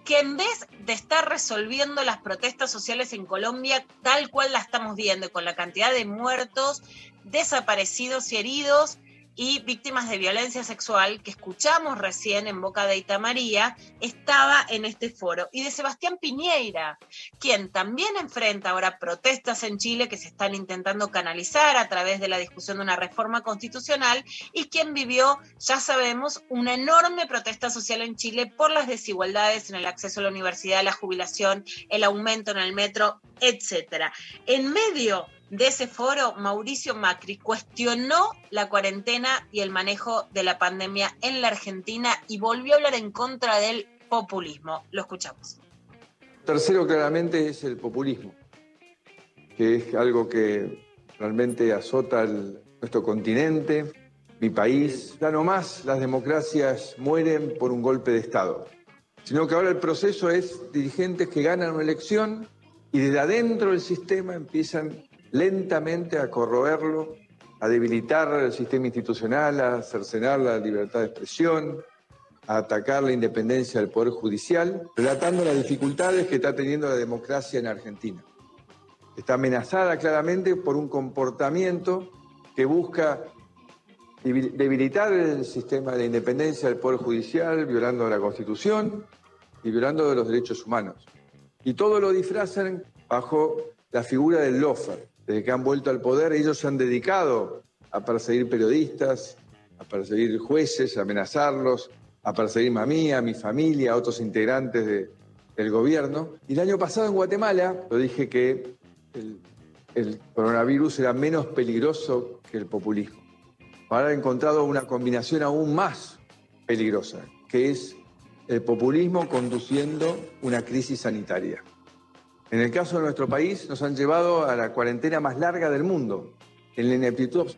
que en vez de estar resolviendo las protestas sociales en Colombia tal cual la estamos viendo, con la cantidad de muertos, desaparecidos y heridos, y víctimas de violencia sexual que escuchamos recién en boca de Ita María, estaba en este foro. Y de Sebastián Piñeira, quien también enfrenta ahora protestas en Chile que se están intentando canalizar a través de la discusión de una reforma constitucional y quien vivió, ya sabemos, una enorme protesta social en Chile por las desigualdades en el acceso a la universidad, la jubilación, el aumento en el metro, etcétera. En medio de ese foro, Mauricio Macri cuestionó la cuarentena y el manejo de la pandemia en la Argentina y volvió a hablar en contra del populismo. Lo escuchamos. Tercero, claramente, es el populismo, que es algo que realmente azota nuestro continente, mi país. Ya no más las democracias mueren por un golpe de Estado, sino que ahora el proceso es dirigentes que ganan una elección y desde adentro del sistema empiezan lentamente a corroerlo, a debilitar el sistema institucional, a cercenar la libertad de expresión, a atacar la independencia del Poder Judicial, relatando las dificultades que está teniendo la democracia en Argentina. Está amenazada claramente por un comportamiento que busca debil- debilitar el sistema de independencia del Poder Judicial, violando la Constitución y violando los derechos humanos. Y todo lo disfrazan bajo la figura del lofer. Desde que han vuelto al poder, ellos se han dedicado a perseguir periodistas, a perseguir jueces, a amenazarlos, a perseguirme a mí, a mi familia, a otros integrantes de- del gobierno. Y el año pasado en Guatemala, lo dije que el, el coronavirus era menos peligroso que el populismo. Ahora he encontrado una combinación aún más peligrosa, que es el populismo conduciendo una crisis sanitaria. En el caso de nuestro país, nos han llevado a la cuarentena más larga del mundo, en la ineptitud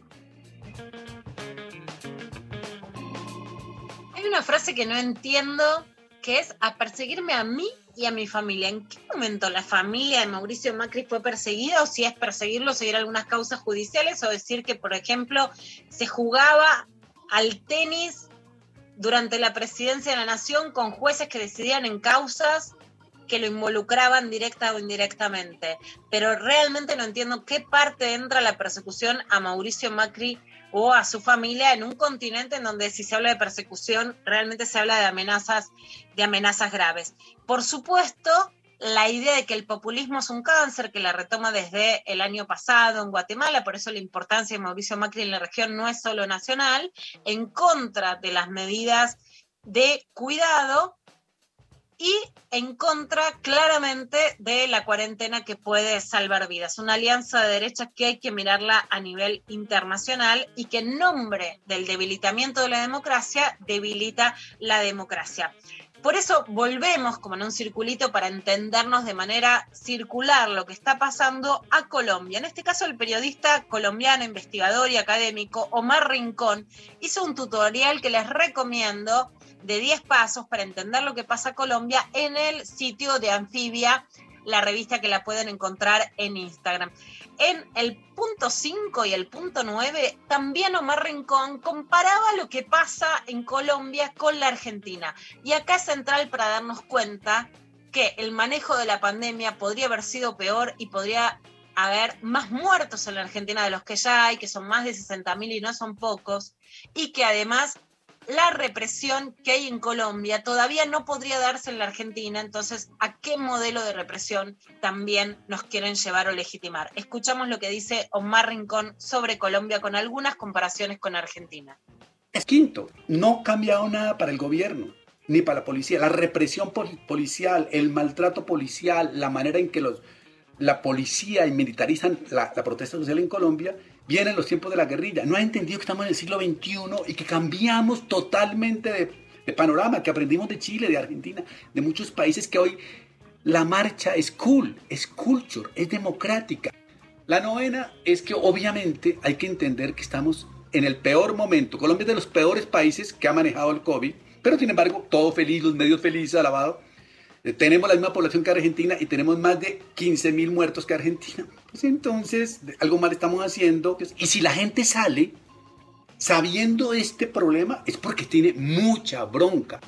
Hay una frase que no entiendo, que es a perseguirme a mí y a mi familia. ¿En qué momento la familia de Mauricio Macri fue perseguida o si es perseguirlo, seguir algunas causas judiciales o decir que, por ejemplo, se jugaba al tenis durante la presidencia de la nación con jueces que decidían en causas que lo involucraban directa o indirectamente. Pero realmente no entiendo qué parte entra la persecución a Mauricio Macri o a su familia en un continente en donde si se habla de persecución realmente se habla de amenazas de amenazas graves. Por supuesto, la idea de que el populismo es un cáncer que la retoma desde el año pasado en Guatemala, por eso la importancia de Mauricio Macri en la región no es solo nacional, en contra de las medidas de cuidado y en contra claramente de la cuarentena que puede salvar vidas. Una alianza de derechas que hay que mirarla a nivel internacional y que en nombre del debilitamiento de la democracia debilita la democracia. Por eso volvemos como en un circulito para entendernos de manera circular lo que está pasando a Colombia. En este caso el periodista colombiano, investigador y académico Omar Rincón hizo un tutorial que les recomiendo de 10 pasos para entender lo que pasa a Colombia en el sitio de Anfibia, la revista que la pueden encontrar en Instagram. En el punto 5 y el punto 9, también Omar Rincón comparaba lo que pasa en Colombia con la Argentina. Y acá central para darnos cuenta que el manejo de la pandemia podría haber sido peor y podría haber más muertos en la Argentina de los que ya hay, que son más de 60.000 y no son pocos, y que además la represión que hay en Colombia todavía no podría darse en la Argentina, entonces, ¿a qué modelo de represión también nos quieren llevar o legitimar? Escuchamos lo que dice Omar Rincón sobre Colombia con algunas comparaciones con Argentina. Quinto, no ha cambiado nada para el gobierno ni para la policía. La represión pol- policial, el maltrato policial, la manera en que los, la policía y militarizan la, la protesta social en Colombia, viene en los tiempos de la guerrilla. No ha entendido que estamos en el siglo XXI y que cambiamos totalmente de, de panorama, que aprendimos de Chile, de Argentina, de muchos países que hoy la marcha es cool, es culture, es democrática. La novena es que obviamente hay que entender que estamos en el peor momento. Colombia es de los peores países que ha manejado el COVID, pero sin embargo, todo feliz, los medios felices, alabado. Eh, Tenemos la misma población que Argentina y tenemos más de 15 mil muertos que Argentina. Pues entonces, algo mal estamos haciendo. Y si la gente sale sabiendo este problema, es porque tiene mucha bronca.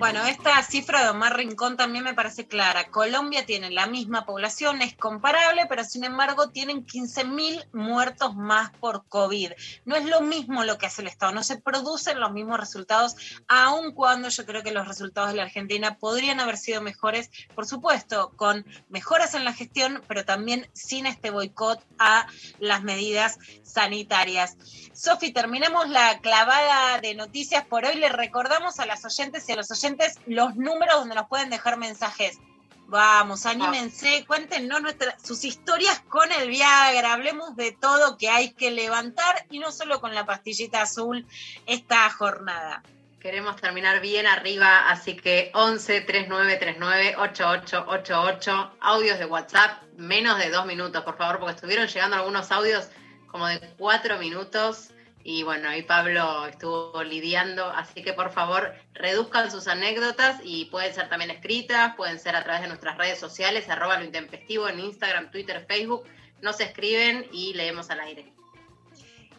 Bueno, esta cifra de Omar Rincón también me parece clara. Colombia tiene la misma población, es comparable, pero sin embargo tienen 15.000 muertos más por COVID. No es lo mismo lo que hace el Estado, no se producen los mismos resultados, aun cuando yo creo que los resultados de la Argentina podrían haber sido mejores, por supuesto, con mejoras en la gestión, pero también sin este boicot a las medidas sanitarias. Sofi, terminemos la clavada de noticias por hoy. Le recordamos a las oyentes y a los oyentes los números donde nos pueden dejar mensajes. Vamos, anímense, cuéntenos nuestras, sus historias con el Viagra, hablemos de todo que hay que levantar y no solo con la pastillita azul esta jornada. Queremos terminar bien arriba, así que 11 3939 8888, audios de WhatsApp, menos de dos minutos, por favor, porque estuvieron llegando algunos audios como de cuatro minutos. Y bueno, ahí Pablo estuvo lidiando, así que por favor reduzcan sus anécdotas y pueden ser también escritas, pueden ser a través de nuestras redes sociales, arroba lo intempestivo en Instagram, Twitter, Facebook. Nos escriben y leemos al aire.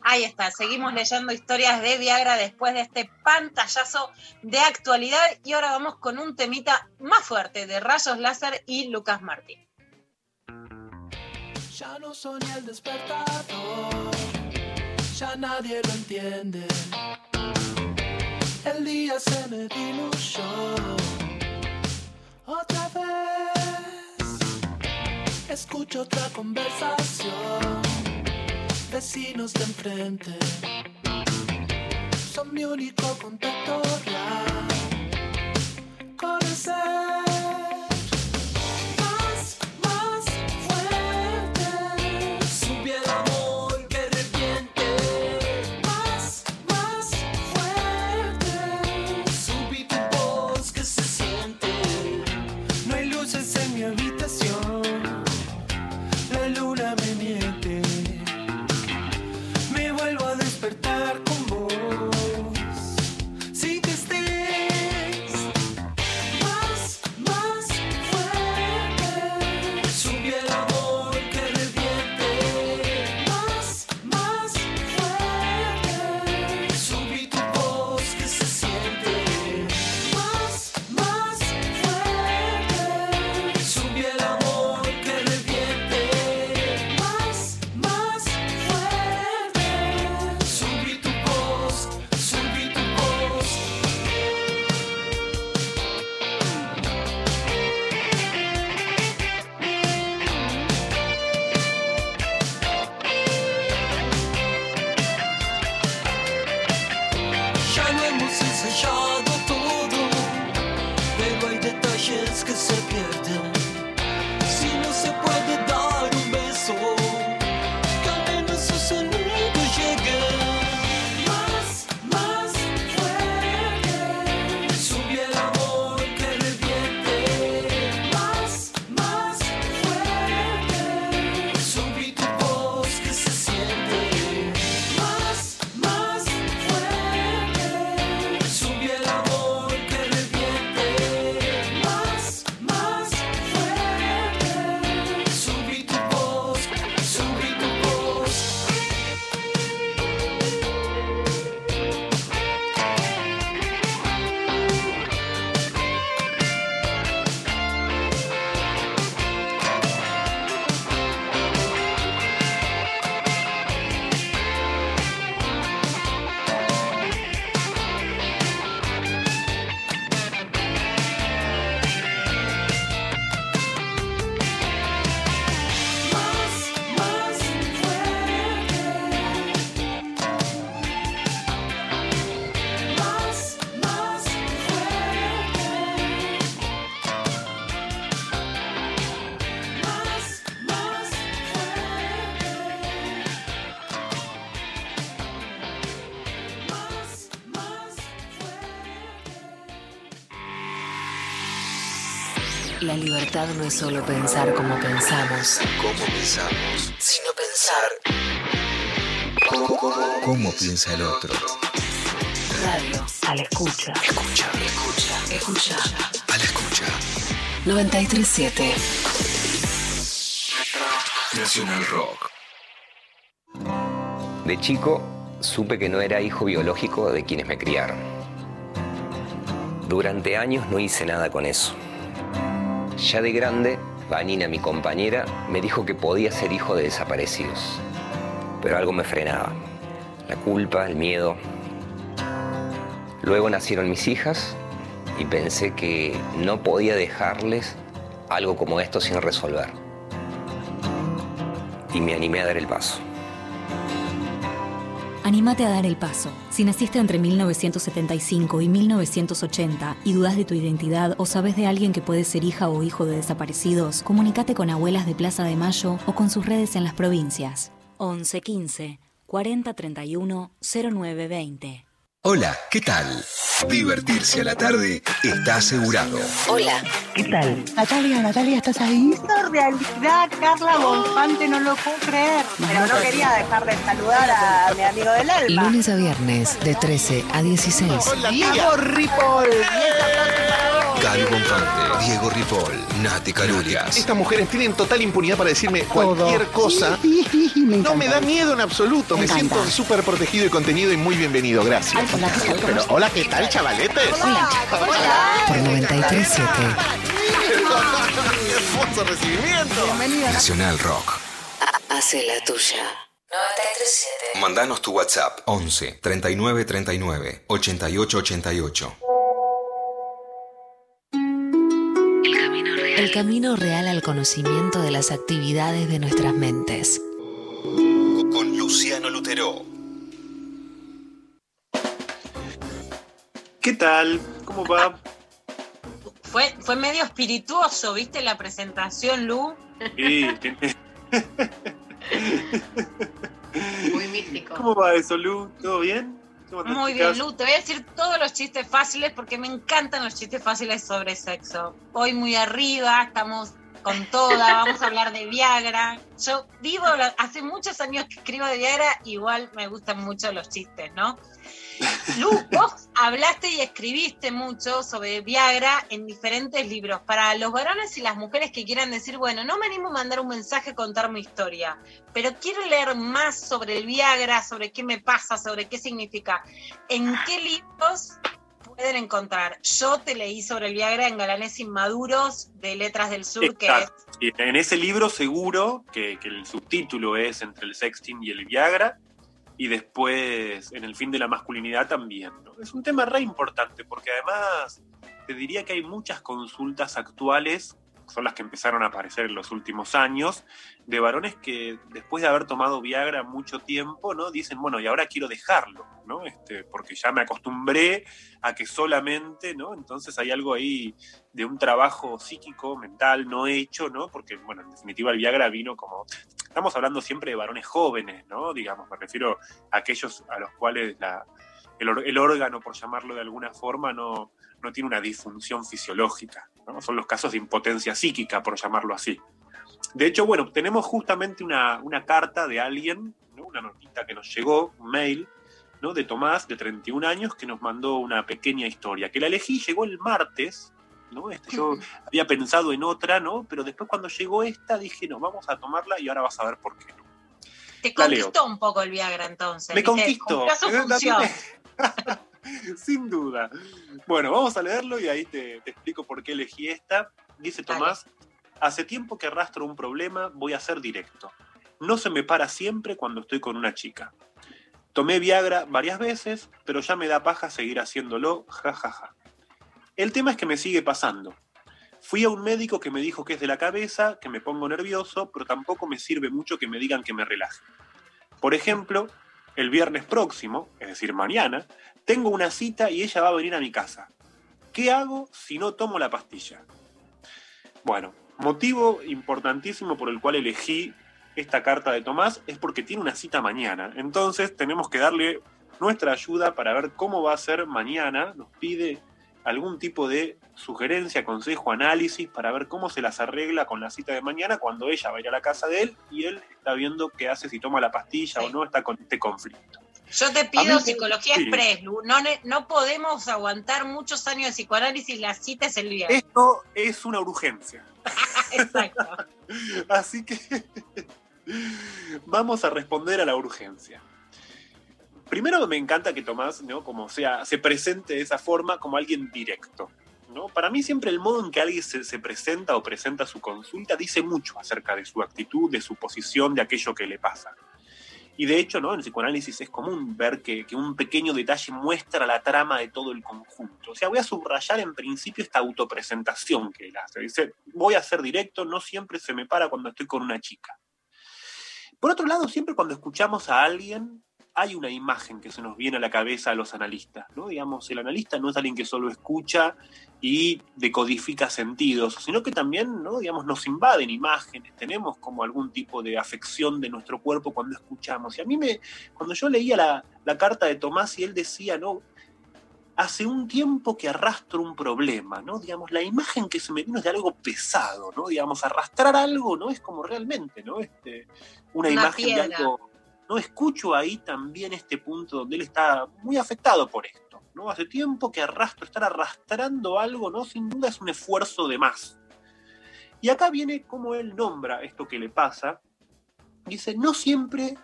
Ahí está, seguimos leyendo historias de Viagra después de este pantallazo de actualidad y ahora vamos con un temita más fuerte de Rayos Láser y Lucas Martín. Ya no soy el despertador, ya nadie lo entiende. El día se me diluyó otra vez. Escucho otra conversación, vecinos de enfrente. Son mi único contacto real con el ser. Libertad no es solo pensar como pensamos, ¿Cómo pensamos? sino pensar. ¿Cómo piensa el otro? Radio a la escucha. Escucha, Escucha. Escucha. a la escucha. 937. Nacional Rock. De chico supe que no era hijo biológico de quienes me criaron. Durante años no hice nada con eso. Ya de grande, Vanina, mi compañera, me dijo que podía ser hijo de desaparecidos. Pero algo me frenaba. La culpa, el miedo. Luego nacieron mis hijas y pensé que no podía dejarles algo como esto sin resolver. Y me animé a dar el paso. Anímate a dar el paso. Si naciste entre 1975 y 1980 y dudas de tu identidad o sabes de alguien que puede ser hija o hijo de desaparecidos, comunícate con Abuelas de Plaza de Mayo o con sus redes en las provincias. 11 15 40 31 09 20. Hola, ¿qué tal? Divertirse a la tarde está asegurado. Hola. ¿Qué tal? Natalia, Natalia, ¿estás ahí? Esta realidad, Carla Bonfante, no lo puedo creer. Pero no quería dejar de saludar a mi amigo del alma. Lunes a viernes de 13 a 16. Diego Ripoll. Gal Bonfante, Diego Ripoll, Nati Carulias. Estas mujeres tienen total impunidad para decirme cualquier cosa. No me da miedo en absoluto. Me, siento súper protegido y contenido y muy bienvenido. Gracias. Hola, ¿qué tal? ¿Cómo Pero, hola, ¿qué tal, chavaletes? Por 93.7. Hermoso recibimiento. Nacional Rock. Hace la tuya. 93.7. Mandanos tu WhatsApp 11 39 39 88 88. El camino real al conocimiento de las actividades de nuestras mentes. Con Luciano Lutero. ¿Qué tal? ¿Cómo va? Fue, fue medio espirituoso, ¿viste la presentación, Lu? Sí, tiene- Muy místico. ¿Cómo va eso, Lu? ¿Todo bien? ¿Cómo estás, Muy chicas? bien, Lu. Te voy a decir todos los chistes fáciles porque me encantan los chistes fáciles sobre sexo. Hoy muy arriba, estamos con toda, vamos a hablar de Viagra. Yo vivo, hace muchos años que escribo de Viagra, igual me gustan mucho los chistes, ¿no? Lu, vos hablaste y escribiste mucho sobre Viagra en diferentes libros. Para los varones y las mujeres que quieran decir, bueno, no me animo a mandar un mensaje, contar mi historia, pero quiero leer más sobre el Viagra, sobre qué me pasa, sobre qué significa. ¿En qué libros pueden encontrar? Yo te leí sobre el Viagra en Galanes Inmaduros de Letras del Sur, que es Exacto. En ese libro seguro que, que el subtítulo es entre el sexting y el Viagra y después en el fin de la masculinidad también. ¿no? Es un tema re importante porque además te diría que hay muchas consultas actuales, son las que empezaron a aparecer en los últimos años, de varones que después de haber tomado Viagra mucho tiempo, ¿no? Dicen, bueno, y ahora quiero dejarlo, ¿no? Este, porque ya me acostumbré a que solamente, ¿no? Entonces hay algo ahí de un trabajo psíquico, mental, no hecho, ¿no? Porque, bueno, en definitiva el Viagra vino como... Estamos hablando siempre de varones jóvenes, ¿no? Digamos, me refiero a aquellos a los cuales la, el, órgano, por llamarlo de alguna forma, no, no tiene una disfunción fisiológica, ¿no? Son los casos de impotencia psíquica, por llamarlo así. De hecho, bueno, tenemos justamente una, una carta de alguien, una notita que nos llegó, un mail, ¿no? de Tomás, de 31 años, que nos mandó una pequeña historia, que la elegí, llegó el martes, ¿no? Este, yo había pensado en otra, ¿no? Pero después cuando llegó esta dije, no, vamos a tomarla y ahora vas a ver por qué no. te conquistó un poco el Viagra entonces. Me conquistó. Sin duda. Bueno, vamos a leerlo y ahí te, te explico por qué elegí esta. Dice Tomás, hace tiempo que arrastro un problema, voy a ser directo. No se me para siempre cuando estoy con una chica. Tomé Viagra varias veces, pero ya me da paja seguir haciéndolo, jajaja. El tema es que me sigue pasando. Fui a un médico que me dijo que es de la cabeza, que me pongo nervioso, pero tampoco me sirve mucho que me digan que me relaje. Por ejemplo, el viernes próximo, es decir, mañana, tengo una cita y ella va a venir a mi casa. ¿Qué hago si no tomo la pastilla? Bueno, motivo importantísimo por el cual elegí esta carta de Tomás es porque tiene una cita mañana. Entonces tenemos que darle nuestra ayuda para ver cómo va a ser mañana. Nos pide algún tipo de sugerencia, consejo, análisis para ver cómo se las arregla con la cita de mañana cuando ella va a ir a la casa de él y él está viendo qué hace, si toma la pastilla o no, está con este conflicto. Yo te pido mí- psicología sí. express, Lu. No, no podemos aguantar muchos años de psicoanálisis, la cita es el viernes. Esto es una urgencia. Exacto. Así que vamos a responder a la urgencia. Primero me encanta que Tomás, ¿no? Como sea, se presente de esa forma como alguien directo. ¿no? Para mí siempre el modo en que alguien se, se presenta o presenta su consulta dice mucho acerca de su actitud, de su posición, de aquello que le pasa. Y de hecho, ¿no? en el psicoanálisis es común ver que, que un pequeño detalle muestra la trama de todo el conjunto. O sea, voy a subrayar en principio esta autopresentación que él hace. Dice, voy a ser directo, no siempre se me para cuando estoy con una chica. Por otro lado, siempre cuando escuchamos a alguien, hay una imagen que se nos viene a la cabeza a los analistas, ¿no? Digamos, el analista no es alguien que solo escucha y decodifica sentidos, sino que también, ¿no? Digamos, nos invaden imágenes, tenemos como algún tipo de afección de nuestro cuerpo cuando escuchamos. Y a mí me, cuando yo leía la, la carta de Tomás y él decía, ¿no? Hace un tiempo que arrastro un problema, ¿no? Digamos, la imagen que se me vino es de algo pesado, ¿no? Digamos, arrastrar algo, ¿no? Es como realmente, ¿no? Este, una, Una imagen piedra. de algo no escucho ahí también este punto donde él está muy afectado por esto. ¿no? Hace tiempo que arrastro, estar arrastrando algo, ¿no? Sin duda es un esfuerzo de más. Y acá viene como él nombra esto que le pasa. Dice, no siempre,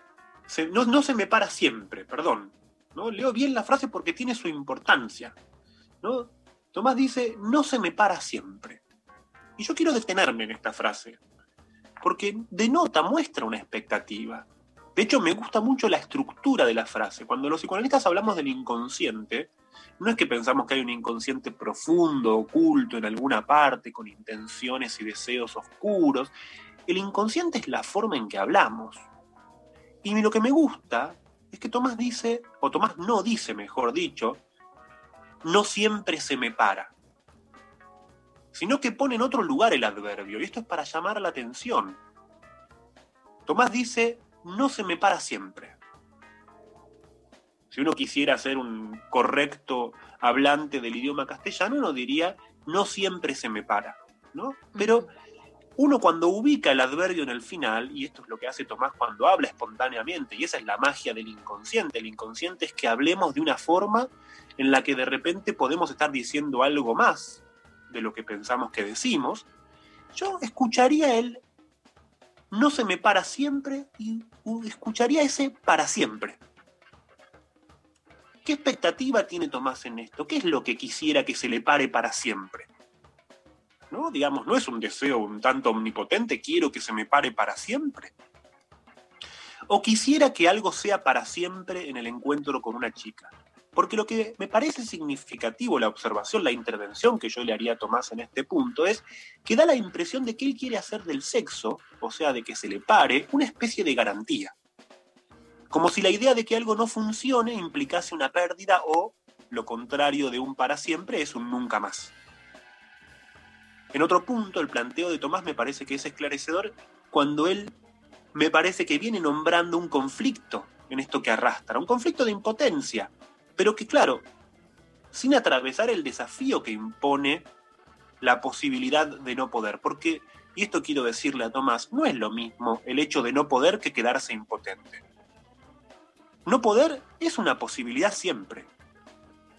se- no, no se me para siempre, perdón. ¿no? Leo bien la frase porque tiene su importancia. ¿no? Tomás dice, no se me para siempre. Y yo quiero detenerme en esta frase, porque denota, muestra una expectativa. De hecho, me gusta mucho la estructura de la frase. Cuando los psicoanalistas hablamos del inconsciente, no es que pensamos que hay un inconsciente profundo, oculto en alguna parte, con intenciones y deseos oscuros. El inconsciente es la forma en que hablamos. Y lo que me gusta es que Tomás dice, o Tomás no dice, mejor dicho, no siempre se me para, sino que pone en otro lugar el adverbio, y esto es para llamar la atención. Tomás dice, no se me para siempre. Si uno quisiera ser un correcto hablante del idioma castellano, uno diría, no siempre se me para, ¿no? Pero uno cuando ubica el adverbio en el final, y esto es lo que hace Tomás cuando habla espontáneamente, y esa es la magia del inconsciente, el inconsciente es que hablemos de una forma en la que de repente podemos estar diciendo algo más de lo que pensamos que decimos, yo escucharía el no se me para siempre y escucharía ese para siempre. ¿Qué expectativa tiene Tomás en esto? ¿Qué es lo que quisiera que se le pare para siempre? ¿No? Digamos, no es un deseo un tanto omnipotente, quiero que se me pare para siempre. O quisiera que algo sea para siempre en el encuentro con una chica. Porque lo que me parece significativo, la observación, la intervención que yo le haría a Tomás en este punto, es que da la impresión de que él quiere hacer del sexo, o sea, de que se le pare, una especie de garantía. Como si la idea de que algo no funcione implicase una pérdida o, lo contrario de un para siempre, es un nunca más. En otro punto, el planteo de Tomás me parece que es esclarecedor cuando él me parece que viene nombrando un conflicto en esto que arrastra, un conflicto de impotencia, pero que claro, sin atravesar el desafío que impone la posibilidad de no poder, porque, y esto quiero decirle a Tomás, no es lo mismo el hecho de no poder que quedarse impotente. No poder es una posibilidad siempre.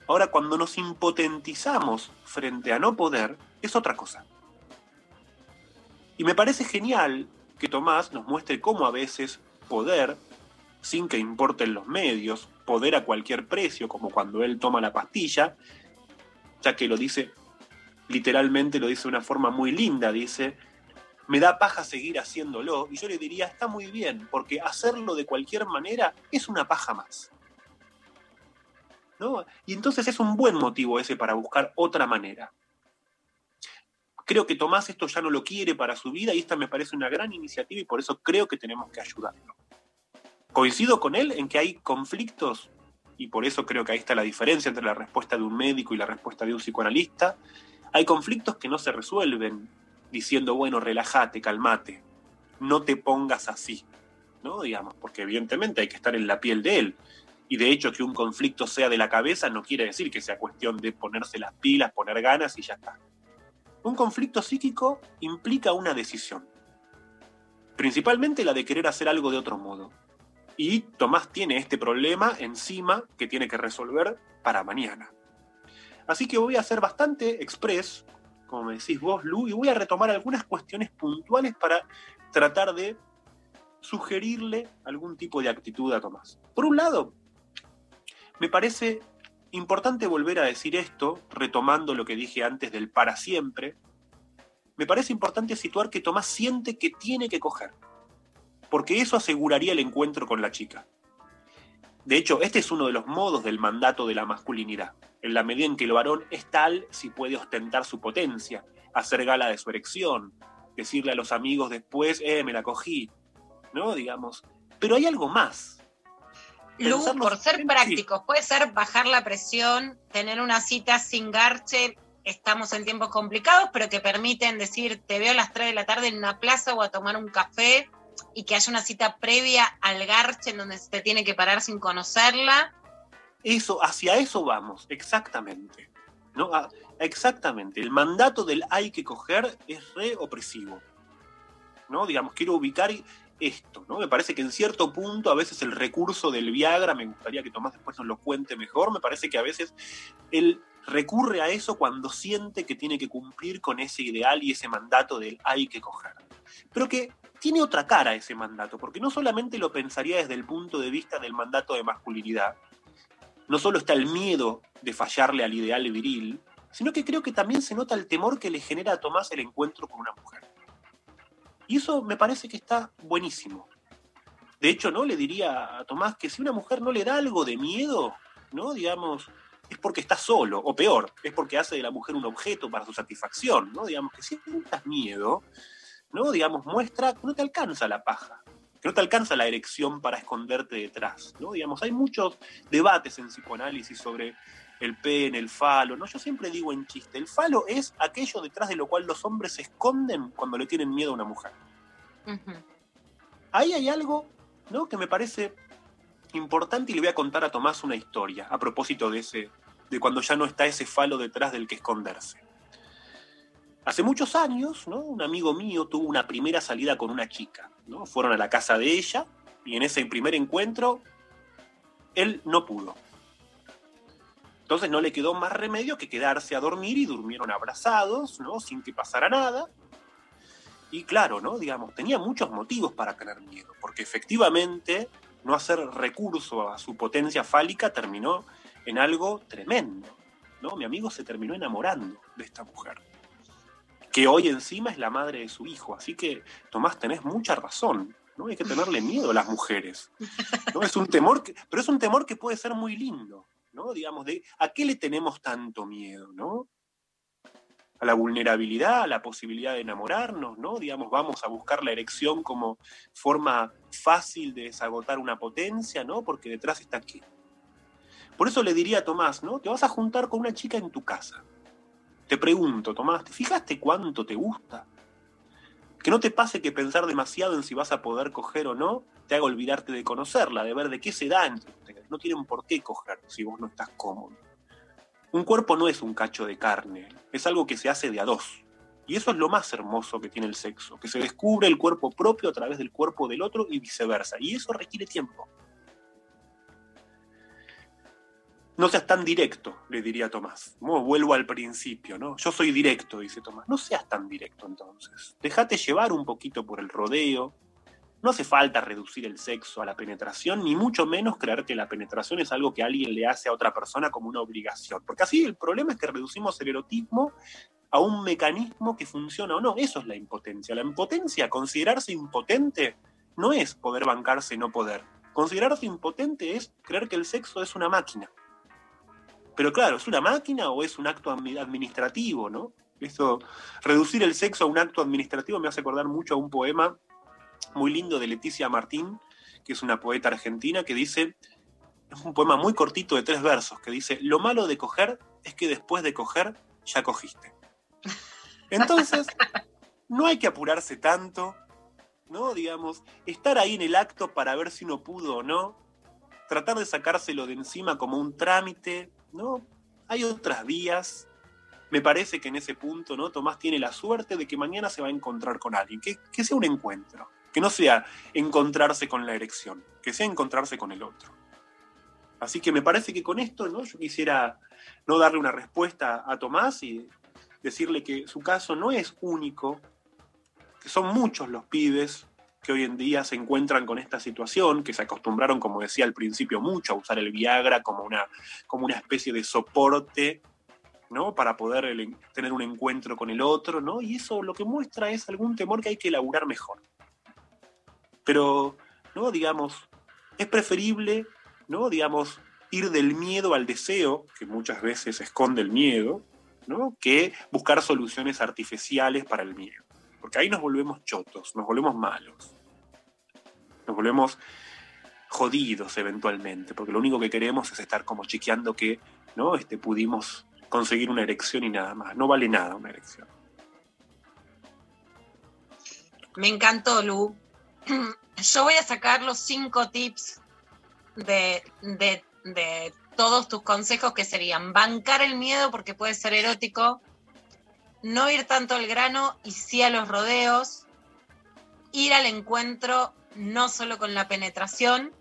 Ahora, cuando nos impotentizamos frente a no poder, es otra cosa. Y me parece genial que Tomás nos muestre cómo a veces poder, sin que importen los medios, poder a cualquier precio, como cuando él toma la pastilla, ya que lo dice, literalmente lo dice de una forma muy linda, dice, me da paja seguir haciéndolo, y yo le diría, está muy bien, porque hacerlo de cualquier manera es una paja más. ¿No? Y entonces es un buen motivo ese para buscar otra manera. Creo que Tomás esto ya no lo quiere para su vida y esta me parece una gran iniciativa y por eso creo que tenemos que ayudarlo. Coincido con él en que hay conflictos y por eso creo que ahí está la diferencia entre la respuesta de un médico y la respuesta de un psicoanalista. Hay conflictos que no se resuelven diciendo, bueno, relájate, calmate, no te pongas así, ¿no? Digamos, porque evidentemente hay que estar en la piel de él. Y de hecho que un conflicto sea de la cabeza no quiere decir que sea cuestión de ponerse las pilas, poner ganas y ya está. Un conflicto psíquico implica una decisión. Principalmente la de querer hacer algo de otro modo. Y Tomás tiene este problema encima que tiene que resolver para mañana. Así que voy a ser bastante express, como me decís vos, Lu, y voy a retomar algunas cuestiones puntuales para tratar de sugerirle algún tipo de actitud a Tomás. Por un lado, me parece importante volver a decir esto, retomando lo que dije antes del para siempre. Me parece importante situar que Tomás siente que tiene que coger, porque eso aseguraría el encuentro con la chica. De hecho, este es uno de los modos del mandato de la masculinidad, en la medida en que el varón es tal si puede ostentar su potencia, hacer gala de su erección, decirle a los amigos después, eh, me la cogí, ¿no? Digamos. Pero hay algo más. Lu, por ser sí. prácticos, puede ser bajar la presión, tener una cita sin garche, estamos en tiempos complicados, pero que permiten decir, te veo a las 3 de la tarde en una plaza o a tomar un café y que haya una cita previa al garche en donde se tiene que parar sin conocerla. Eso, hacia eso vamos, exactamente. ¿no? Ah, exactamente. El mandato del hay que coger es re opresivo. ¿no? Digamos, quiero ubicar esto, ¿no? Me parece que en cierto punto a veces el recurso del Viagra, me gustaría que Tomás después nos lo cuente mejor, me parece que a veces él recurre a eso cuando siente que tiene que cumplir con ese ideal y ese mandato del hay que coger. Pero que tiene otra cara ese mandato, porque no solamente lo pensaría desde el punto de vista del mandato de masculinidad, no solo está el miedo de fallarle al ideal viril, sino que creo que también se nota el temor que le genera a Tomás el encuentro con una mujer. Y eso me parece que está buenísimo. De hecho, ¿no? Le diría a Tomás que si una mujer no le da algo de miedo, ¿no? Digamos, es porque está solo, o peor, es porque hace de la mujer un objeto para su satisfacción, ¿no? Digamos que si miedo, ¿no? Digamos, muestra que no te alcanza la paja, que no te alcanza la erección para esconderte detrás, ¿no? Digamos, hay muchos debates en psicoanálisis sobre el pene, el falo, ¿no? Yo siempre digo en chiste, el falo es aquello detrás de lo cual los hombres se esconden cuando le tienen miedo a una mujer. Ahí hay algo, ¿no? Que me parece importante y le voy a contar a Tomás una historia a propósito de ese, de cuando ya no está ese falo detrás del que esconderse. Hace muchos años, ¿no? Un amigo mío tuvo una primera salida con una chica. Fueron a la casa de ella y en ese primer encuentro él no pudo. Entonces no le quedó más remedio que quedarse a dormir y durmieron abrazados. Sin que pasara nada. Y claro. Digamos, tenía muchos motivos para tener miedo, porque efectivamente no hacer recurso a su potencia fálica terminó en algo tremendo, ¿no? Mi amigo se terminó enamorando de esta mujer, que hoy encima es la madre de su hijo, así que Tomás tenés mucha razón, ¿no? Hay que tenerle miedo a las mujeres, ¿no? Es un temor, que- pero es un temor que puede ser muy lindo, ¿no? Digamos, de ¿a qué le tenemos tanto miedo, no? A la vulnerabilidad, a la posibilidad de enamorarnos, ¿no? Digamos, vamos a buscar la erección como forma fácil de desagotar una potencia, ¿no? Porque detrás está qué. Por eso le diría a Tomás, ¿no? Te vas a juntar con una chica en tu casa. Te pregunto, Tomás, ¿te fijaste cuánto te gusta? Que no te pase que pensar demasiado en si vas a poder coger o no te haga olvidarte de conocerla, de ver de qué se da entre ustedes. No tienen por qué coger si vos no estás cómodo. Un cuerpo no es un cacho de carne, es algo que se hace de a dos. Y eso es lo más hermoso que tiene el sexo, que se descubre el cuerpo propio a través del cuerpo del otro y viceversa. Y eso requiere tiempo. No seas tan directo, le diría Tomás. Vuelvo al principio, ¿no? Yo soy directo, dice Tomás. No seas tan directo entonces. Déjate llevar un poquito por el rodeo. No hace falta reducir el sexo a la penetración, ni mucho menos creer que la penetración es algo que alguien le hace a otra persona como una obligación. Porque así el problema es que reducimos el erotismo a un mecanismo que funciona o no. Eso es la impotencia. La impotencia, considerarse impotente, no es poder bancarse no poder. Considerarse impotente es creer que el sexo es una máquina. Pero claro, ¿es una máquina o es un acto admi- administrativo, no? Eso, reducir el sexo a un acto administrativo me hace acordar mucho a un poema muy lindo de Leticia Martín, que es una poeta argentina, que dice, es un poema muy cortito de tres versos, que dice, lo malo de coger es que después de coger ya cogiste. Entonces, no hay que apurarse tanto, ¿no? Digamos, estar ahí en el acto para ver si uno pudo o no, tratar de sacárselo de encima como un trámite, ¿no? Hay otras vías. Me parece que en ese punto, ¿no? Tomás tiene la suerte de que mañana se va a encontrar con alguien, que, que sea un encuentro, que no sea encontrarse con la erección, que sea encontrarse con el otro. Así que me parece que con esto, ¿no? Yo quisiera no darle una respuesta a Tomás y decirle que su caso no es único, que son muchos los pibes que hoy en día se encuentran con esta situación, que se acostumbraron, como decía al principio, mucho a usar el Viagra como una, como una especie de soporte ¿no? Para poder tener un encuentro con el otro, ¿no? Y eso lo que muestra es algún temor que hay que elaborar mejor. Pero, ¿no? Digamos, es preferible, ¿no? Digamos, ir del miedo al deseo, que muchas veces esconde el miedo, ¿no? Que buscar soluciones artificiales para el miedo. Porque ahí nos volvemos chotos, nos volvemos malos. Nos volvemos jodidos eventualmente, porque lo único que queremos es estar como chequeando que, ¿no? Este, pudimos conseguir una erección y nada más. No vale nada una erección. Me encantó, Lu. Yo voy a sacar los cinco tips de, de- de todos tus consejos que serían bancar el miedo porque puede ser erótico, no ir tanto al grano y sí a los rodeos, ir al encuentro no solo con la penetración,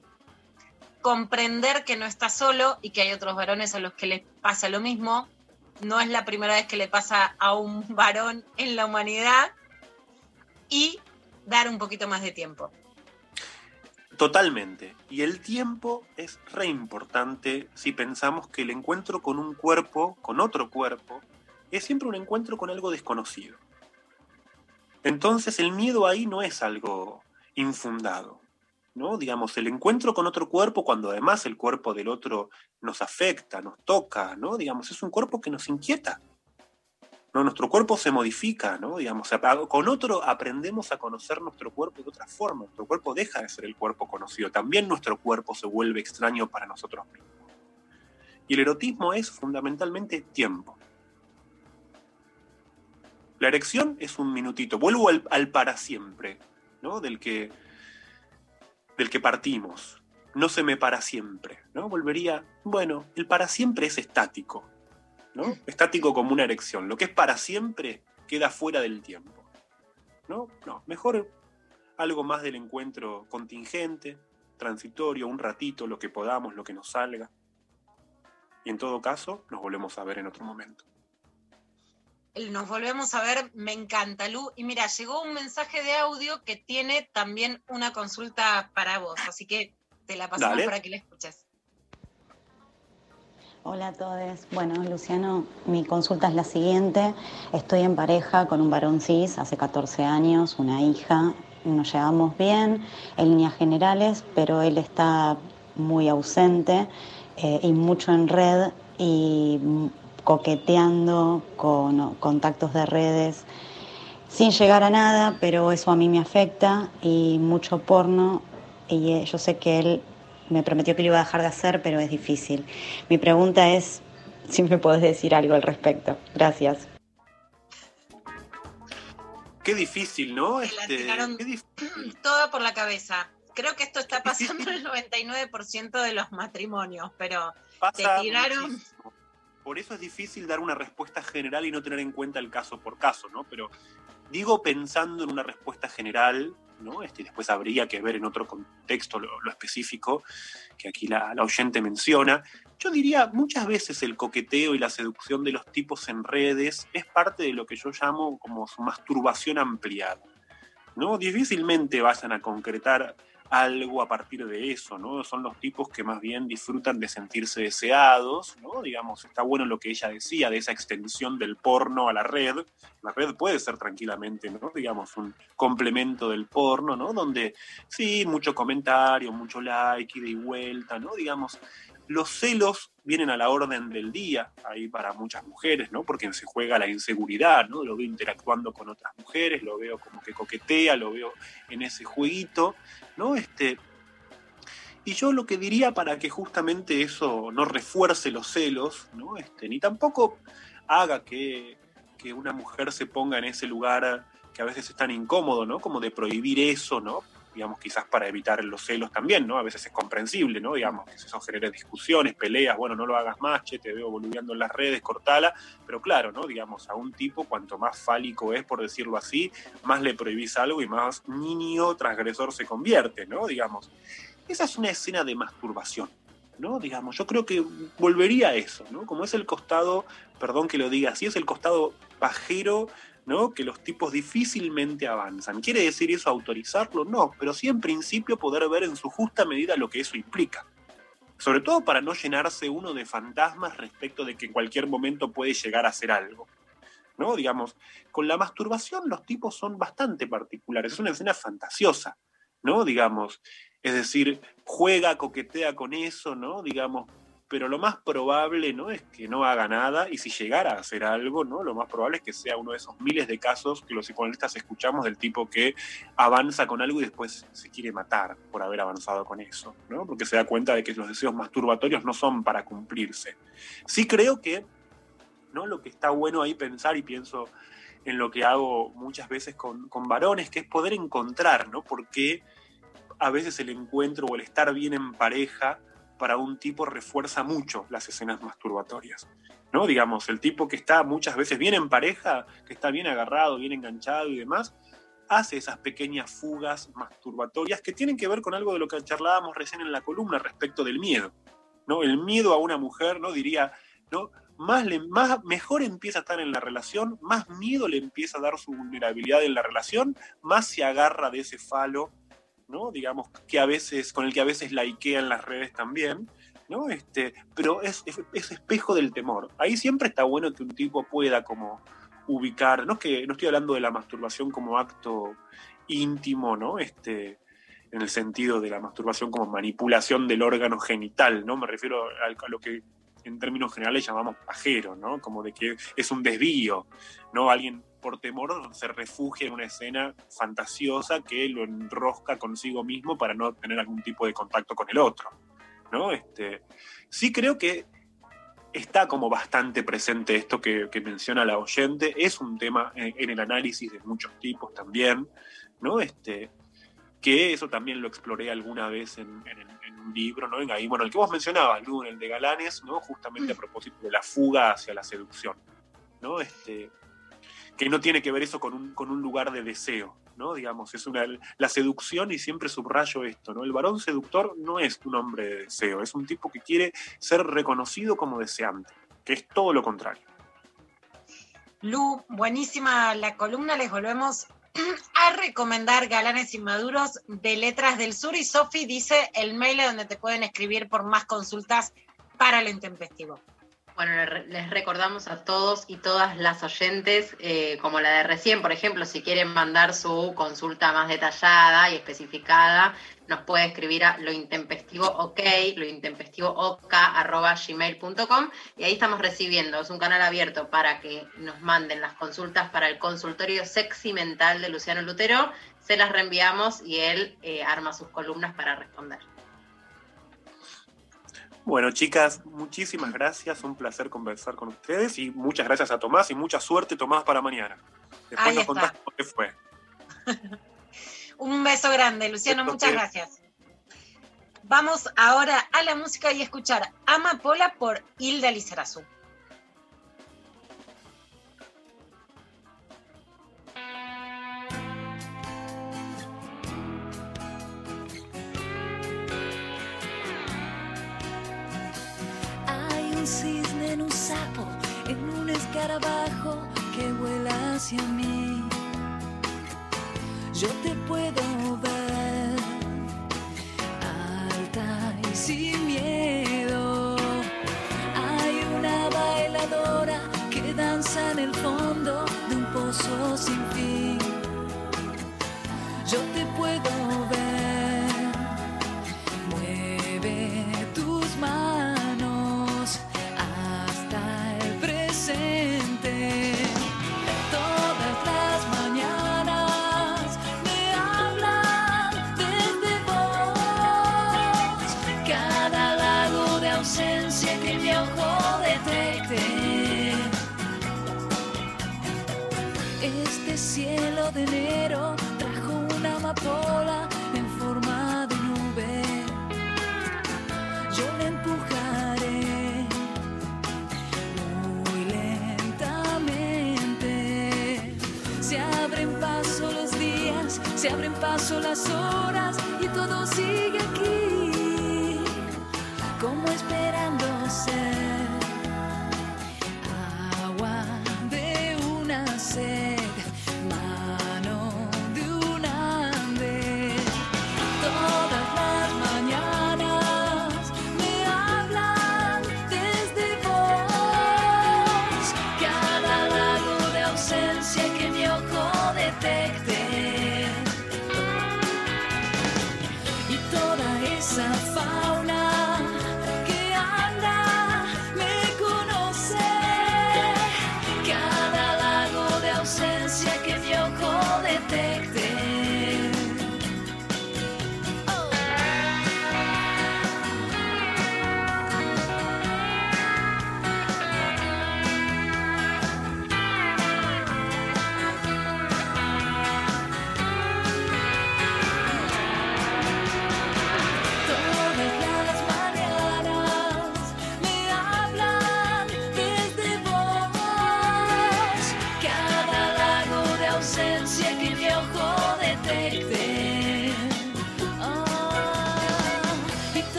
comprender que no estás solo y que hay otros varones a los que les pasa lo mismo. No es la primera vez que le pasa a un varón en la humanidad y dar un poquito más de tiempo. Totalmente. Y el tiempo es re importante si pensamos que el encuentro con un cuerpo, con otro cuerpo, es siempre un encuentro con algo desconocido. Entonces el miedo ahí no es algo infundado. ¿no? Digamos, el encuentro con otro cuerpo, cuando además el cuerpo del otro nos afecta, nos toca, ¿no? Digamos, es un cuerpo que nos inquieta. ¿no? Nuestro cuerpo se modifica, ¿no? Digamos, con otro aprendemos a conocer nuestro cuerpo de otra forma. Nuestro cuerpo deja de ser el cuerpo conocido. También nuestro cuerpo se vuelve extraño para nosotros mismos. Y el erotismo es fundamentalmente tiempo. La erección es un minutito. Vuelvo al, para siempre, ¿no? Del que, del que partimos. No se me para siempre, ¿no? Volvería, bueno, el para siempre es estático, ¿no? Estático como una erección. Lo que es para siempre queda fuera del tiempo, ¿no? No, mejor algo más del encuentro contingente, transitorio, un ratito, lo que podamos, lo que nos salga. Y en todo caso, nos volvemos a ver en otro momento. Nos volvemos a ver, me encanta, Lu. Y mira, llegó un mensaje de audio que tiene también una consulta para vos, así que te la pasamos Dale. para que la escuches. Hola a todos. Bueno, Luciano, mi consulta es la siguiente. Estoy en pareja con un varón cis hace 14 años, una hija. Nos llevamos bien en líneas generales, pero él está muy ausente eh, y mucho en red y coqueteando con contactos de redes sin llegar a nada, pero eso a mí me afecta y mucho porno y eh, yo sé que él me prometió que lo iba a dejar de hacer, pero es difícil. Mi pregunta es si me podés decir algo al respecto. Gracias. Qué difícil, ¿no? Este, tiraron qué dif- toda por la cabeza. Creo que esto está pasando en el 99% de los matrimonios, pero te tiraron. muchísimo. Por eso es difícil dar una respuesta general y no tener en cuenta el caso por caso, ¿no? Pero digo pensando en una respuesta general, ¿no? Este, después habría que ver en otro contexto lo, específico que aquí la, la oyente menciona. Yo diría, muchas veces el coqueteo y la seducción de los tipos en redes es parte de lo que yo llamo como su masturbación ampliada. ¿no? Difícilmente vayan a concretar algo a partir de eso, ¿no? Son los tipos que más bien disfrutan de sentirse deseados, ¿no? Digamos, está bueno lo que ella decía de esa extensión del porno a la red. La red puede ser tranquilamente, ¿no? Digamos, un complemento del porno, ¿no? Donde sí, mucho comentario, mucho like, ida y vuelta, ¿no? Digamos, los celos vienen a la orden del día ahí para muchas mujeres, ¿no? Porque se juega la inseguridad, ¿no? Lo veo interactuando con otras mujeres, lo veo como que coquetea, lo veo en ese jueguito, ¿no? Este, y yo lo que diría para que justamente eso no refuerce los celos, ¿no? Este, ni tampoco haga que, que una mujer se ponga en ese lugar que a veces es tan incómodo, ¿no? Como de prohibir eso, ¿no? Digamos, quizás para evitar los celos también, ¿no? A veces es comprensible, ¿no? Digamos, que eso genere discusiones, peleas, bueno, no lo hagas más, che, te veo boludeando en las redes, cortala, pero claro, ¿no? Digamos, a un tipo, cuanto más fálico es, por decirlo así, más le prohibís algo y más niño transgresor se convierte, ¿no? Digamos, esa es una escena de masturbación, ¿no? Digamos, yo creo que volvería a eso, ¿no? Como es el costado, perdón que lo diga así, es el costado pajero ¿no? que los tipos difícilmente avanzan. ¿Quiere decir eso autorizarlo? No, pero sí en principio poder ver en su justa medida lo que eso implica. Sobre todo para no llenarse uno de fantasmas respecto de que en cualquier momento puede llegar a hacer algo. ¿no? Digamos, con la masturbación los tipos son bastante particulares, es una escena fantasiosa, ¿no? Digamos, es decir, juega, coquetea con eso, ¿no? Digamos, pero lo más probable, ¿no? Es que no haga nada y si llegara a hacer algo, ¿no? Lo más probable es que sea uno de esos miles de casos que los psicoanalistas escuchamos del tipo que avanza con algo y después se quiere matar por haber avanzado con eso, ¿no? Porque se da cuenta de que los deseos masturbatorios no son para cumplirse. Sí creo que ¿no? Lo que está bueno ahí pensar y pienso en lo que hago muchas veces con, con varones, que es poder encontrar, ¿no? Porque a veces el encuentro o el estar bien en pareja para un tipo refuerza mucho las escenas masturbatorias. ¿no? Digamos, el tipo que está muchas veces bien en pareja, que está bien agarrado, bien enganchado y demás, hace esas pequeñas fugas masturbatorias que tienen que ver con algo de lo que charlábamos recién en la columna respecto del miedo. ¿no? El miedo a una mujer, ¿no? Diría, ¿no? Más, le, más mejor empieza a estar en la relación, más miedo le empieza a dar su vulnerabilidad en la relación, más se agarra de ese falo, ¿no? Digamos, que a veces, con el que a veces laikea en las redes también, ¿no? Este, pero es, es, es espejo del temor. Ahí siempre está bueno que un tipo pueda como ubicar, no es que no estoy hablando de la masturbación como acto íntimo, ¿no? Este, en el sentido de la masturbación como manipulación del órgano genital, ¿no? Me refiero a lo que en términos generales llamamos pajero, ¿no? Como de que es un desvío, ¿no? Alguien por temor se refugia en una escena fantasiosa que lo enrosca consigo mismo para no tener algún tipo de contacto con el otro, ¿no? Este, sí creo que está como bastante presente esto que, que menciona la oyente, es un tema en, en, el análisis de muchos tipos también, ¿no? Este, que eso también lo exploré alguna vez en, en, en un libro, ¿no? En ahí, bueno, el que vos mencionabas, Lu, el de Galanes, ¿no? Justamente a propósito de la fuga hacia la seducción, ¿no? Este, que no tiene que ver eso con un, con un lugar de deseo, ¿no? Digamos, es una, la seducción, y siempre subrayo esto, ¿no? El varón seductor no es un hombre de deseo, es un tipo que quiere ser reconocido como deseante, que es todo lo contrario. Lu, buenísima la columna, les volvemos a recomendar Galanes Inmaduros de Letras del Sur y Sofi dice el mail donde te pueden escribir por más consultas para lo intempestivo. Bueno, les recordamos a todos y todas las oyentes, eh, como la de recién, por ejemplo, si quieren mandar su consulta más detallada y especificada, nos puede escribir a lointempestivook, lointempestivook.gmail.com y ahí estamos recibiendo, es un canal abierto para que nos manden las consultas para el consultorio sexy mental de Luciano Lutero, se las reenviamos y él eh, arma sus columnas para responder. Bueno, chicas, muchísimas gracias. Un placer conversar con ustedes y muchas gracias a Tomás y mucha suerte, Tomás, para mañana. Después Ahí nos contás cómo te fue. Un beso grande, Luciano, muchas que- gracias. Vamos ahora a la música y escuchar Amapola por Hilda Lizarazu. Escarabajo que vuela hacia mí. Yo te puedo ver, alta y sin miedo. Hay una bailadora que danza en el fondo de un pozo sin fin. Yo te puedo ver,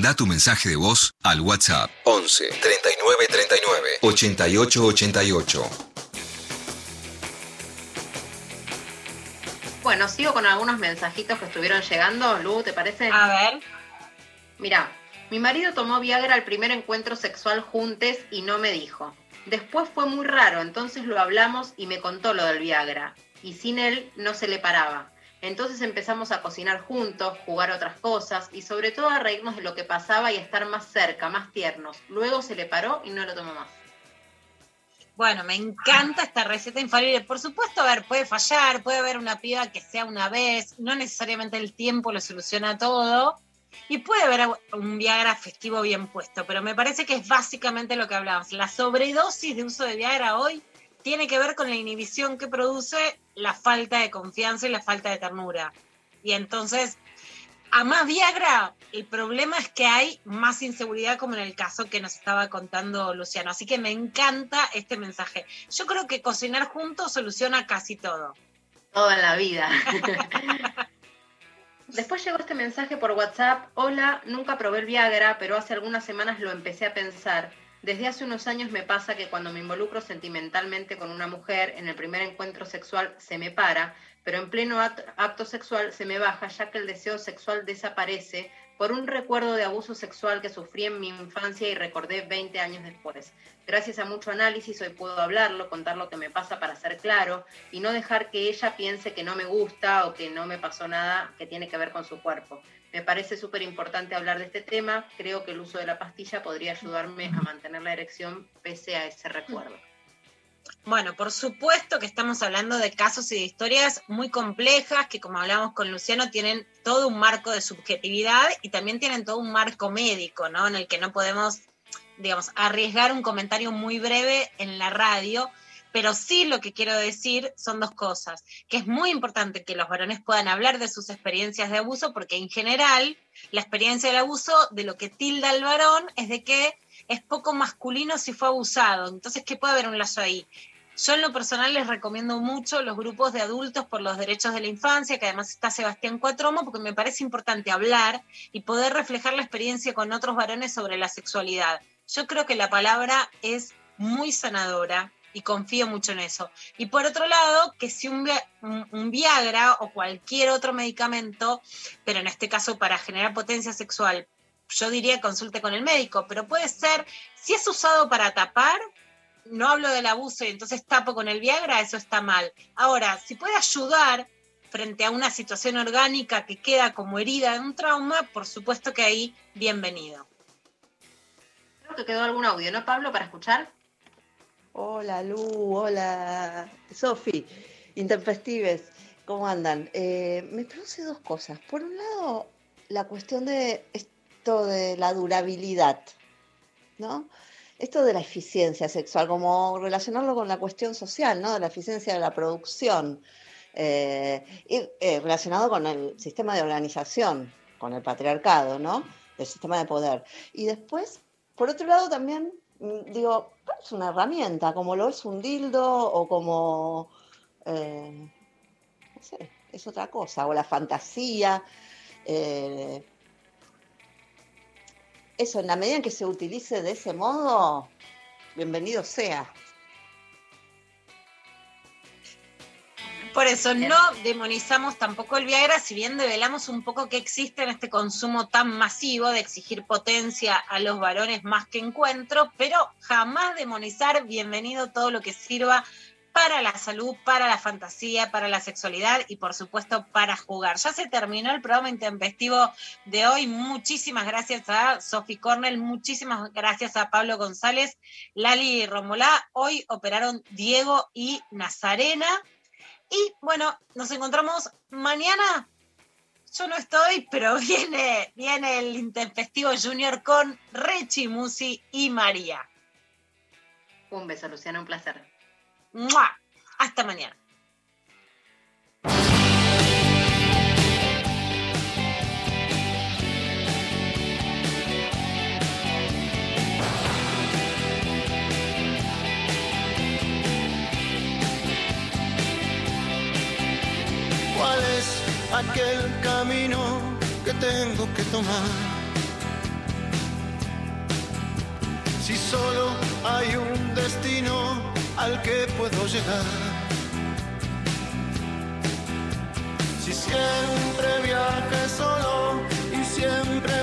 Manda tu mensaje de voz al WhatsApp 11 39 39 88 88. Bueno, sigo con algunos mensajitos que estuvieron llegando. Lu, ¿te parece? A ver. Mira, mi marido tomó Viagra al primer encuentro sexual juntes y no me dijo. Después fue muy raro, entonces lo hablamos y me contó lo del Viagra. Y sin él no se le paraba. Entonces empezamos a cocinar juntos, jugar otras cosas y sobre todo a reírnos de lo que pasaba y estar más cerca, más tiernos. Luego se le paró y no lo tomó más. Bueno, me encanta esta receta infalible. Por supuesto, a ver, puede fallar, puede haber una piba que sea una vez, no necesariamente el tiempo lo soluciona todo. Y puede haber un Viagra festivo bien puesto, pero me parece que es básicamente lo que hablábamos. La sobredosis de uso de Viagra hoy tiene que ver con la inhibición que produce la falta de confianza y la falta de ternura. Y entonces, a más Viagra, el problema es que hay más inseguridad, como en el caso que nos estaba contando Luciano. Así que me encanta este mensaje. Yo creo que cocinar juntos soluciona casi todo. Toda la vida. Después llegó este mensaje por WhatsApp. Hola, nunca probé el Viagra, pero hace algunas semanas lo empecé a pensar. Desde hace unos años me pasa que cuando me involucro sentimentalmente con una mujer, en el primer encuentro sexual se me para, pero en pleno act- acto sexual se me baja ya que el deseo sexual desaparece por un recuerdo de abuso sexual que sufrí en mi infancia y recordé 20 años después. Gracias a mucho análisis hoy puedo hablarlo, contar lo que me pasa para ser claro y no dejar que ella piense que no me gusta o que no me pasó nada que tiene que ver con su cuerpo. Me parece súper importante hablar de este tema. Creo que el uso de la pastilla podría ayudarme a mantener la erección pese a ese recuerdo. Bueno, por supuesto que estamos hablando de casos y de historias muy complejas que, como hablamos con Luciano, tienen todo un marco de subjetividad y también tienen todo un marco médico, ¿no? En el que no podemos, digamos, arriesgar un comentario muy breve en la radio. Pero sí lo que quiero decir son dos cosas, que es muy importante que los varones puedan hablar de sus experiencias de abuso, porque en general la experiencia del abuso de lo que tilda el varón es de que es poco masculino si fue abusado. Entonces, ¿qué puede haber un lazo ahí? Yo en lo personal les recomiendo mucho los grupos de adultos por los derechos de la infancia, que además está Sebastián Cuatromo, porque me parece importante hablar y poder reflejar la experiencia con otros varones sobre la sexualidad. Yo creo que la palabra es muy sanadora y confío mucho en eso. Y por otro lado, que si un, un Viagra o cualquier otro medicamento, pero en este caso para generar potencia sexual, yo diría consulte con el médico, pero puede ser, si es usado para tapar, no hablo del abuso y entonces tapo con el Viagra, eso está mal. Ahora, si puede ayudar frente a una situación orgánica que queda como herida de un trauma, por supuesto que ahí, bienvenido. Creo que quedó algún audio, ¿no, Pablo, para escuchar? Hola Lu, hola Sofi, Intempestives, ¿cómo andan? Eh, me produce dos cosas. Por un lado, la cuestión de esto de la durabilidad, ¿no? Esto de la eficiencia sexual, como relacionarlo con la cuestión social, ¿no? De la eficiencia de la producción, eh, y eh, relacionado con el sistema de organización, con el patriarcado, ¿no? El sistema de poder. Y después, por otro lado, también digo, es una herramienta, como lo es un dildo o como, eh, no sé, es otra cosa, o la fantasía. eh, eso, en la medida en que se utilice de ese modo, bienvenido sea. Por eso no demonizamos tampoco el Viagra, si bien develamos un poco que existe en este consumo tan masivo de exigir potencia a los varones más que encuentro, pero jamás demonizar, bienvenido todo lo que sirva para la salud, para la fantasía, para la sexualidad y por supuesto para jugar. Ya se terminó el programa intempestivo de hoy. Muchísimas gracias a Sophie Cornell, muchísimas gracias a Pablo González, Lali Romolá. Hoy operaron Diego y Nazarena. Y bueno, nos encontramos mañana. Yo no estoy, pero viene, viene el Intempestivo Junior con Rechi, Musi y María. Un beso, Luciana, un placer. ¡Mua! Hasta mañana. ¿Cuál es aquel camino que tengo que tomar? Si solo hay un destino al que puedo llegar. Si siempre viajé solo y siempre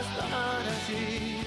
allí, vas a estar allí.